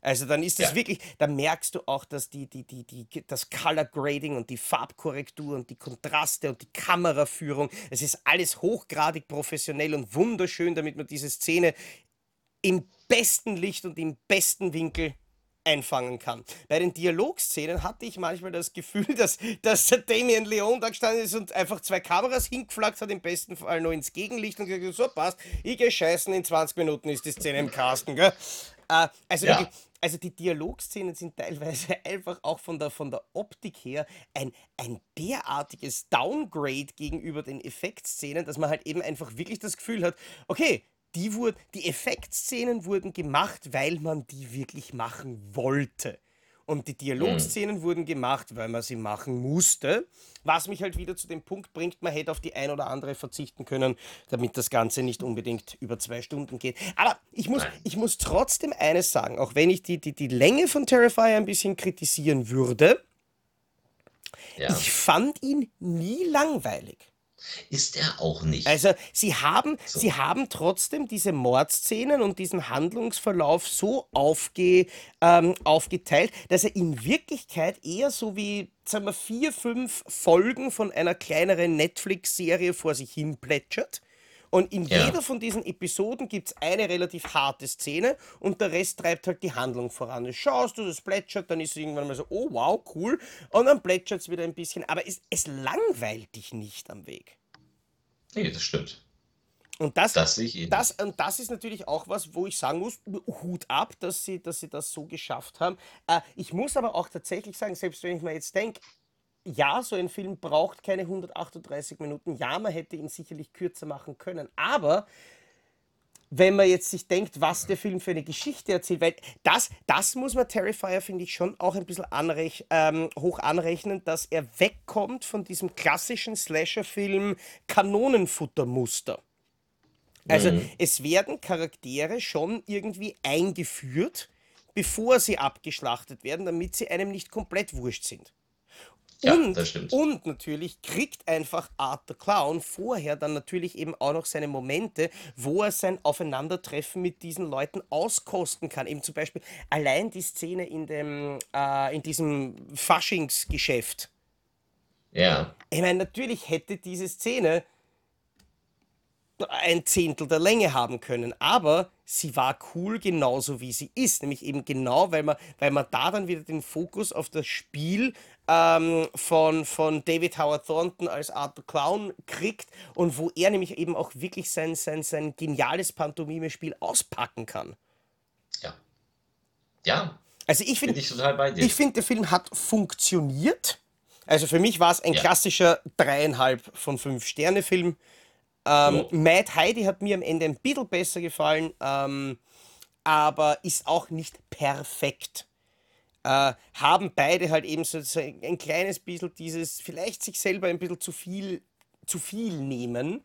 Also dann ist es Ja. wirklich, da merkst du auch, dass die, die, die, die, das Color Grading und die Farbkorrektur und die Kontraste und die Kameraführung, es ist alles hochgradig professionell und wunderschön, damit man diese Szene im besten Licht und im besten Winkel einfangen kann. Bei den Dialogszenen hatte ich manchmal das Gefühl, dass, dass der Damien Leon da gestanden ist und einfach zwei Kameras hingeflaggt hat, im besten Fall nur ins Gegenlicht und gesagt, so passt, ich gehe scheißen, in 20 Minuten ist die Szene im Casten, gell? Äh, also Ja. wirklich, also die Dialogszenen sind teilweise einfach auch von der, von der Optik her ein, ein derartiges Downgrade gegenüber den Effektszenen, dass man halt eben einfach wirklich das Gefühl hat, okay, die, wurden, die Effektszenen wurden gemacht, weil man die wirklich machen wollte. Und die Dialogszenen wurden gemacht, weil man sie machen musste. Was mich halt wieder zu dem Punkt bringt, man hätte auf die ein oder andere verzichten können, damit das Ganze nicht unbedingt über zwei Stunden geht. Aber ich muss, ich muss trotzdem eines sagen, auch wenn ich die, die, die Länge von Terrifier ein bisschen kritisieren würde, Ja. ich fand ihn nie langweilig. Ist er auch nicht. Also sie haben, So. sie haben trotzdem diese Mordszenen und diesen Handlungsverlauf so aufge, ähm, aufgeteilt, dass er in Wirklichkeit eher so wie, sagen wir, vier, fünf Folgen von einer kleineren Netflix-Serie vor sich hin plätschert. Und in Ja. jeder von diesen Episoden gibt es eine relativ harte Szene und der Rest treibt halt die Handlung voran. Du schaust du, das plätschert, dann ist es irgendwann mal so, oh wow, cool. Und dann plätschert es wieder ein bisschen. Aber es, es langweilt dich nicht am Weg. nee, das stimmt. Und das, Das sehe ich eh. das, und das ist natürlich auch was, wo ich sagen muss, Hut ab, dass sie, dass sie das so geschafft haben. Äh, ich muss aber auch tatsächlich sagen, selbst wenn ich mir jetzt denke, ja, so ein Film braucht keine 138 Minuten, ja, man hätte ihn sicherlich kürzer machen können, aber wenn man jetzt sich denkt, was der Film für eine Geschichte erzählt, weil das, das muss man Terrifier, finde ich, schon auch ein bisschen anrech ähm, hoch anrechnen, dass er wegkommt von diesem klassischen Slasher-Film Kanonenfuttermuster. Also es werden Charaktere schon irgendwie eingeführt, bevor sie abgeschlachtet werden, damit sie einem nicht komplett wurscht sind. Ja, und, das stimmt. und natürlich kriegt einfach Art the Clown vorher dann natürlich eben auch noch seine Momente, wo er sein Aufeinandertreffen mit diesen Leuten auskosten kann. Eben zum Beispiel allein die Szene in, dem, äh, in diesem Faschingsgeschäft. Ja. Ich meine, natürlich hätte diese Szene ein Zehntel der Länge haben können. Aber sie war cool genauso wie sie ist. Nämlich eben genau, weil man, weil man da dann wieder den Fokus auf das Spiel ähm, von, von David Howard Thornton als Arthur Clown kriegt und wo er nämlich eben auch wirklich sein, sein, sein geniales Pantomime-Spiel auspacken kann. Ja. Ja. Also ich finde, ich ich finde, der Film hat funktioniert. Also für mich war es ein Ja. klassischer dreieinhalb von fünf Sterne Film. Ähm, Ja. Mad Heidi hat mir am Ende ein bisschen besser gefallen, ähm, aber ist auch nicht perfekt. Äh, haben beide halt eben so, so ein kleines bisschen dieses, vielleicht sich selber ein bisschen zu viel, zu viel nehmen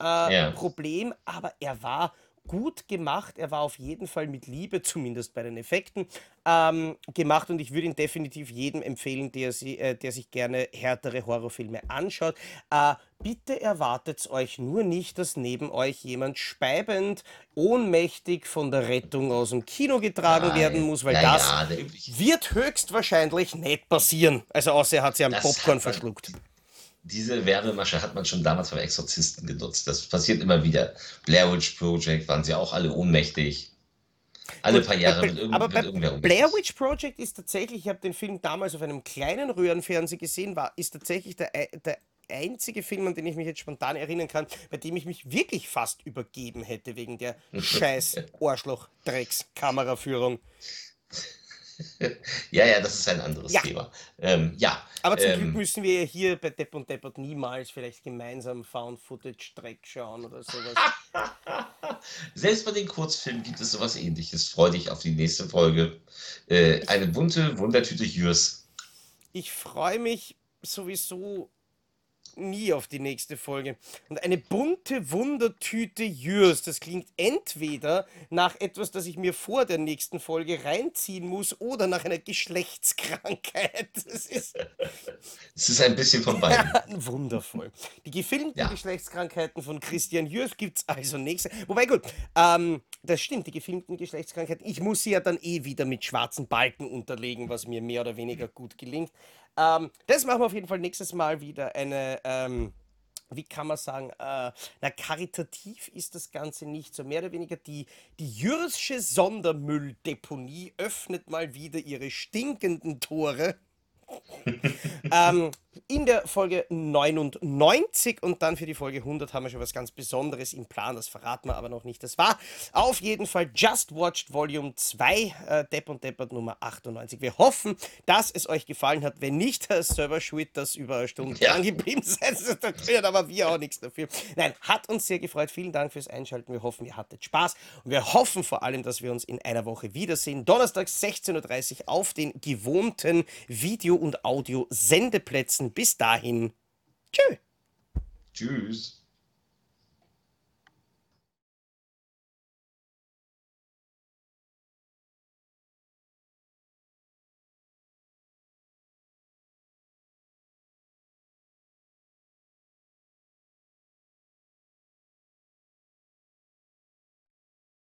äh, Ja. Problem, aber er war gut gemacht. Er war auf jeden Fall mit Liebe, zumindest bei den Effekten, ähm, gemacht und ich würde ihn definitiv jedem empfehlen, der, sie, äh, der sich gerne härtere Horrorfilme anschaut. Äh, bitte erwartet euch nur nicht, dass neben euch jemand speibend, ohnmächtig von der Rettung aus dem Kino getragen werden muss, weil ja, das Ja, wird höchstwahrscheinlich nicht passieren. Also außer er hat sie am Popcorn verschluckt. Diese Werbemasche hat man schon damals beim Exorzisten genutzt. Das passiert immer wieder. Blair Witch Project waren sie auch alle ohnmächtig. Alle Gut, paar Jahre mit, irgend, aber bei irgendwer. Blair Witch Project ist tatsächlich, ich habe den Film damals auf einem kleinen Röhrenfernseher gesehen, war, ist tatsächlich der, der einzige Film, an den ich mich jetzt spontan erinnern kann, bei dem ich mich wirklich fast übergeben hätte wegen der scheiß Arschloch-Drecks-Kameraführung. Ja, ja, das ist ein anderes Ja. Thema. Ähm, ja, Aber zum Glück ähm, müssen wir hier bei Depp und Deppert niemals vielleicht gemeinsam Found-Footage-Dreck schauen oder sowas. selbst bei den Kurzfilmen gibt es sowas ähnliches. Freu dich auf die nächste Folge. Äh, eine bunte Wundertüte Jürs. Ich freue mich sowieso nie auf die nächste Folge. Und eine bunte Wundertüte Jürs, das klingt entweder nach etwas, das ich mir vor der nächsten Folge reinziehen muss oder nach einer Geschlechtskrankheit. Das ist Es ist ein bisschen von beiden. wundervoll. Die gefilmten Ja. Geschlechtskrankheiten von Christian Jürs gibt es also nächste. Wobei gut, ähm, das stimmt, die gefilmten Geschlechtskrankheiten. Ich muss sie ja dann eh wieder mit schwarzen Balken unterlegen, was mir mehr oder weniger gut gelingt. Ähm, das machen wir auf jeden Fall nächstes Mal wieder eine. Ähm, wie kann man sagen, äh, na, karitativ ist das Ganze nicht so. Mehr oder weniger die, die Jürsche Sondermülldeponie öffnet mal wieder ihre stinkenden Tore. ähm, in der Folge 99 und dann für die Folge 100 haben wir schon was ganz Besonderes im Plan, das verraten wir aber noch nicht. Das war auf jeden Fall Just Watched Volume 2, äh, Depp und Deppert Nummer 98. Wir hoffen, dass es euch gefallen hat. Wenn nicht, Herr Server Schwitt, dass über eine Stunde Ja. dran geblieben seid, da können aber wir auch nichts dafür. Nein, hat uns sehr gefreut. Vielen Dank fürs Einschalten. Wir hoffen, ihr hattet Spaß und wir hoffen vor allem, dass wir uns in einer Woche wiedersehen. Donnerstag 16.30 Uhr auf den gewohnten Video- und Audio-Sendeplätzen. Bis dahin. Tschö. Tschüss.